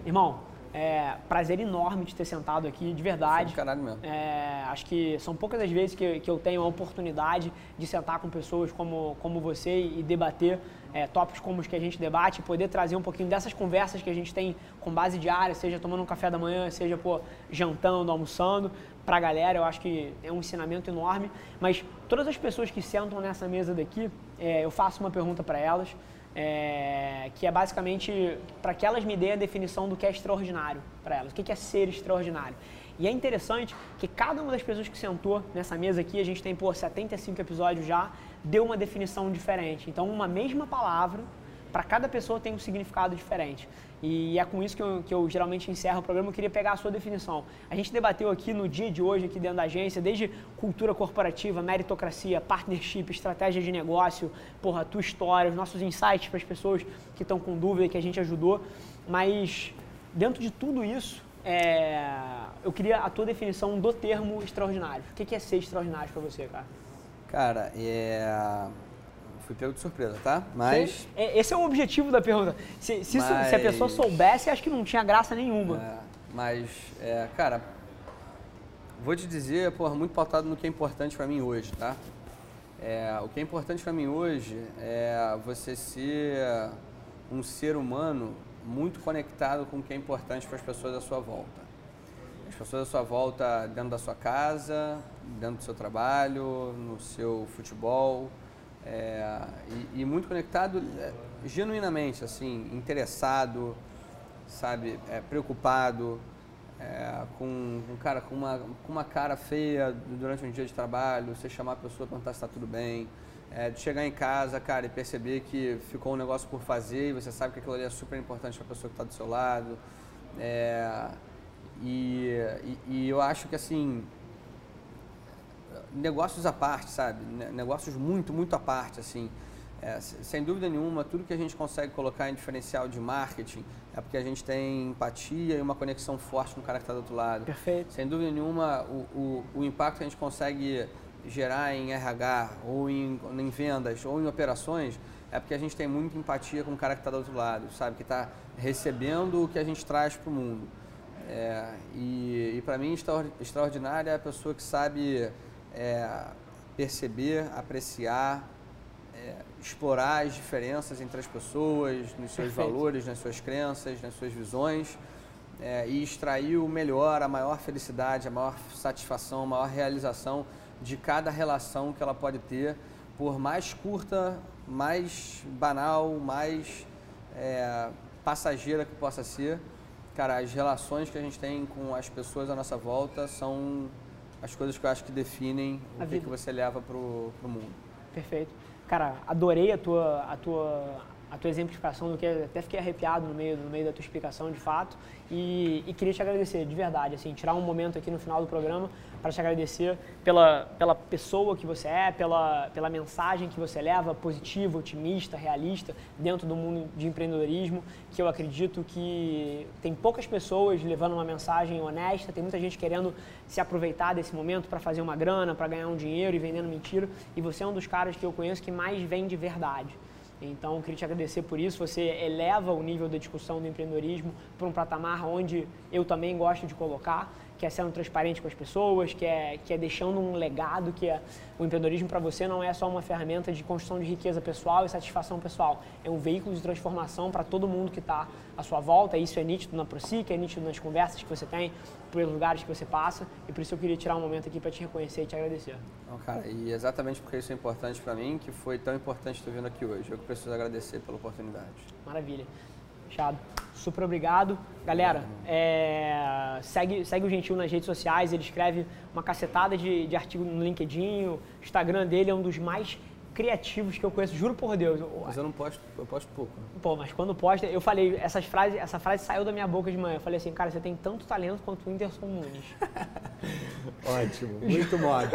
Irmão, é, prazer enorme de ter sentado aqui, de verdade. caralho mesmo. É, acho que são poucas as vezes que, que eu tenho a oportunidade de sentar com pessoas como, como você e debater é, tópicos como os que a gente debate, poder trazer um pouquinho dessas conversas que a gente tem com base diária, seja tomando um café da manhã, seja pô, jantando, almoçando, para a galera. Eu acho que é um ensinamento enorme. Mas todas as pessoas que sentam nessa mesa daqui, é, eu faço uma pergunta para elas é, que é basicamente para que elas me deem a definição do que é extraordinário para elas, o que é ser extraordinário. E é interessante que cada uma das pessoas que sentou nessa mesa aqui, a gente tem por 75 episódios já, deu uma definição diferente. Então, uma mesma palavra para cada pessoa tem um significado diferente. E é com isso que eu, que eu, geralmente encerro o programa. Eu queria pegar a sua definição. A gente debateu aqui no dia de hoje, aqui dentro da agência, desde cultura corporativa, meritocracia, partnership, estratégia de negócio, porra, tua história, os nossos insights para as pessoas que estão com dúvida que a gente ajudou. Mas dentro de tudo isso, é, eu queria a tua definição do termo extraordinário. O que é ser extraordinário para você, cara? Cara, é fui pego de surpresa, tá? Mas. É, esse é o objetivo da pergunta. Se, se, mas... se a pessoa soubesse, acho que não tinha graça nenhuma. É, mas, é, cara, vou te dizer, porra, muito pautado no que é importante para mim hoje, tá? É, o que é importante para mim hoje é você ser um ser humano muito conectado com o que é importante para as pessoas à sua volta. As pessoas à sua volta dentro da sua casa, dentro do seu trabalho, no seu futebol, é, e, e, muito conectado é, genuinamente, assim, interessado, sabe, é, preocupado, é, com um cara com uma, com uma cara feia durante um dia de trabalho, você chamar a pessoa e perguntar se está tudo bem, é, de chegar em casa, cara, e perceber que ficou um negócio por fazer e você sabe que aquilo ali é super importante para a pessoa que está do seu lado. É, e, e, e eu acho que assim negócios à parte, sabe? Negócios muito, muito à parte, assim. É, sem dúvida nenhuma, tudo que a gente consegue colocar em diferencial de marketing é porque a gente tem empatia e uma conexão forte com o cara que está do outro lado. Perfeito. Sem dúvida nenhuma, o, o, o impacto que a gente consegue gerar em RH, ou em, em vendas, ou em operações, é porque a gente tem muita empatia com o cara que está do outro lado, sabe? Que está recebendo o que a gente traz para o mundo. É, e e para mim, extraordinária é a pessoa que sabe é, perceber, apreciar, é, explorar as diferenças entre as pessoas, nos seus Perfeito. valores, nas suas crenças, nas suas visões é, e extrair o melhor, a maior felicidade, a maior satisfação, a maior realização de cada relação que ela pode ter, por mais curta, mais banal, mais é, passageira que possa ser. Cara, as relações que a gente tem com as pessoas à nossa volta são as coisas que eu acho que definem a o que, que você leva pro, pro mundo. Perfeito. Cara, adorei a tua, a tua a tua exemplificação do que até fiquei arrepiado no meio, no meio da tua explicação de fato e, e queria te agradecer de verdade, assim, tirar um momento aqui no final do programa para te agradecer pela, pela pessoa que você é, pela, pela mensagem que você leva, positiva, otimista, realista, dentro do mundo de empreendedorismo, que eu acredito que tem poucas pessoas levando uma mensagem honesta, tem muita gente querendo se aproveitar desse momento para fazer uma grana, para ganhar um dinheiro e vendendo mentira, e você é um dos caras que eu conheço que mais vende verdade. Então, eu queria te agradecer por isso. Você eleva o nível da discussão do empreendedorismo para um patamar onde eu também gosto de colocar que é sendo transparente com as pessoas, que é, que é deixando um legado, que é o empreendedorismo para você não é só uma ferramenta de construção de riqueza pessoal e satisfação pessoal, é um veículo de transformação para todo mundo que está à sua volta. Isso é nítido na ProSic, é nítido nas conversas que você tem, pelos lugares que você passa, e por isso eu queria tirar um momento aqui para te reconhecer e te agradecer. Não, cara, e exatamente porque isso é importante para mim, que foi tão importante estar vindo aqui hoje. Eu que preciso agradecer pela oportunidade. Maravilha. Fechado. Super obrigado. Galera, é, segue, segue o Gentil nas redes sociais, ele escreve uma cacetada de, de artigo no LinkedIn, o Instagram dele é um dos mais criativos que eu conheço, juro por Deus. Mas eu não posto, eu posto pouco. Pô, mas quando posta, eu falei, essas frases, essa frase saiu da minha boca de manhã. Eu falei assim, cara, você tem tanto talento quanto o Whindersson Nunes. Ótimo, muito modo.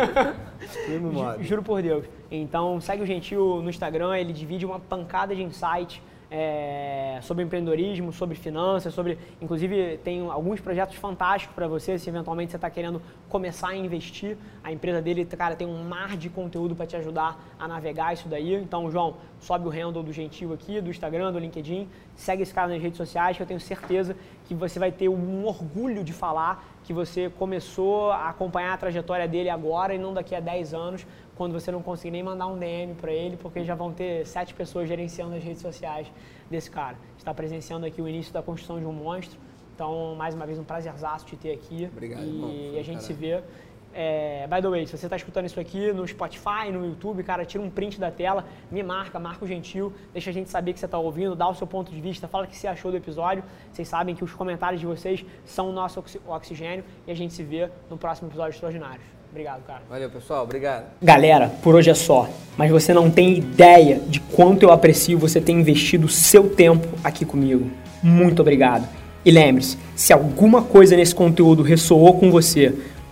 muito modo. Juro por Deus. Então, segue o Gentil no Instagram, ele divide uma pancada de insights é, sobre empreendedorismo, sobre finanças, sobre, inclusive tem alguns projetos fantásticos para você se eventualmente você está querendo começar a investir. A empresa dele, cara, tem um mar de conteúdo para te ajudar a navegar isso daí. Então, João, sobe o handle do Gentil aqui, do Instagram, do LinkedIn, segue esse cara nas redes sociais que eu tenho certeza que você vai ter um orgulho de falar que você começou a acompanhar a trajetória dele agora e não daqui a 10 anos, quando você não conseguir nem mandar um DM para ele, porque já vão ter sete pessoas gerenciando as redes sociais desse cara. Está presenciando aqui o início da construção de um monstro. Então, mais uma vez, um prazerzaço te ter aqui. Obrigado, E irmão. a gente Caralho. se vê. É, by the way, se você está escutando isso aqui no Spotify, no YouTube, cara, tira um print da tela, me marca, marca o Gentil, deixa a gente saber que você está ouvindo, dá o seu ponto de vista, fala o que você achou do episódio. Vocês sabem que os comentários de vocês são o nosso oxi- oxigênio e a gente se vê no próximo episódio Extraordinários. Obrigado, cara. Valeu, pessoal. Obrigado. Galera, por hoje é só. Mas você não tem ideia de quanto eu aprecio você ter investido o seu tempo aqui comigo. Muito obrigado. E lembre-se, se alguma coisa nesse conteúdo ressoou com você,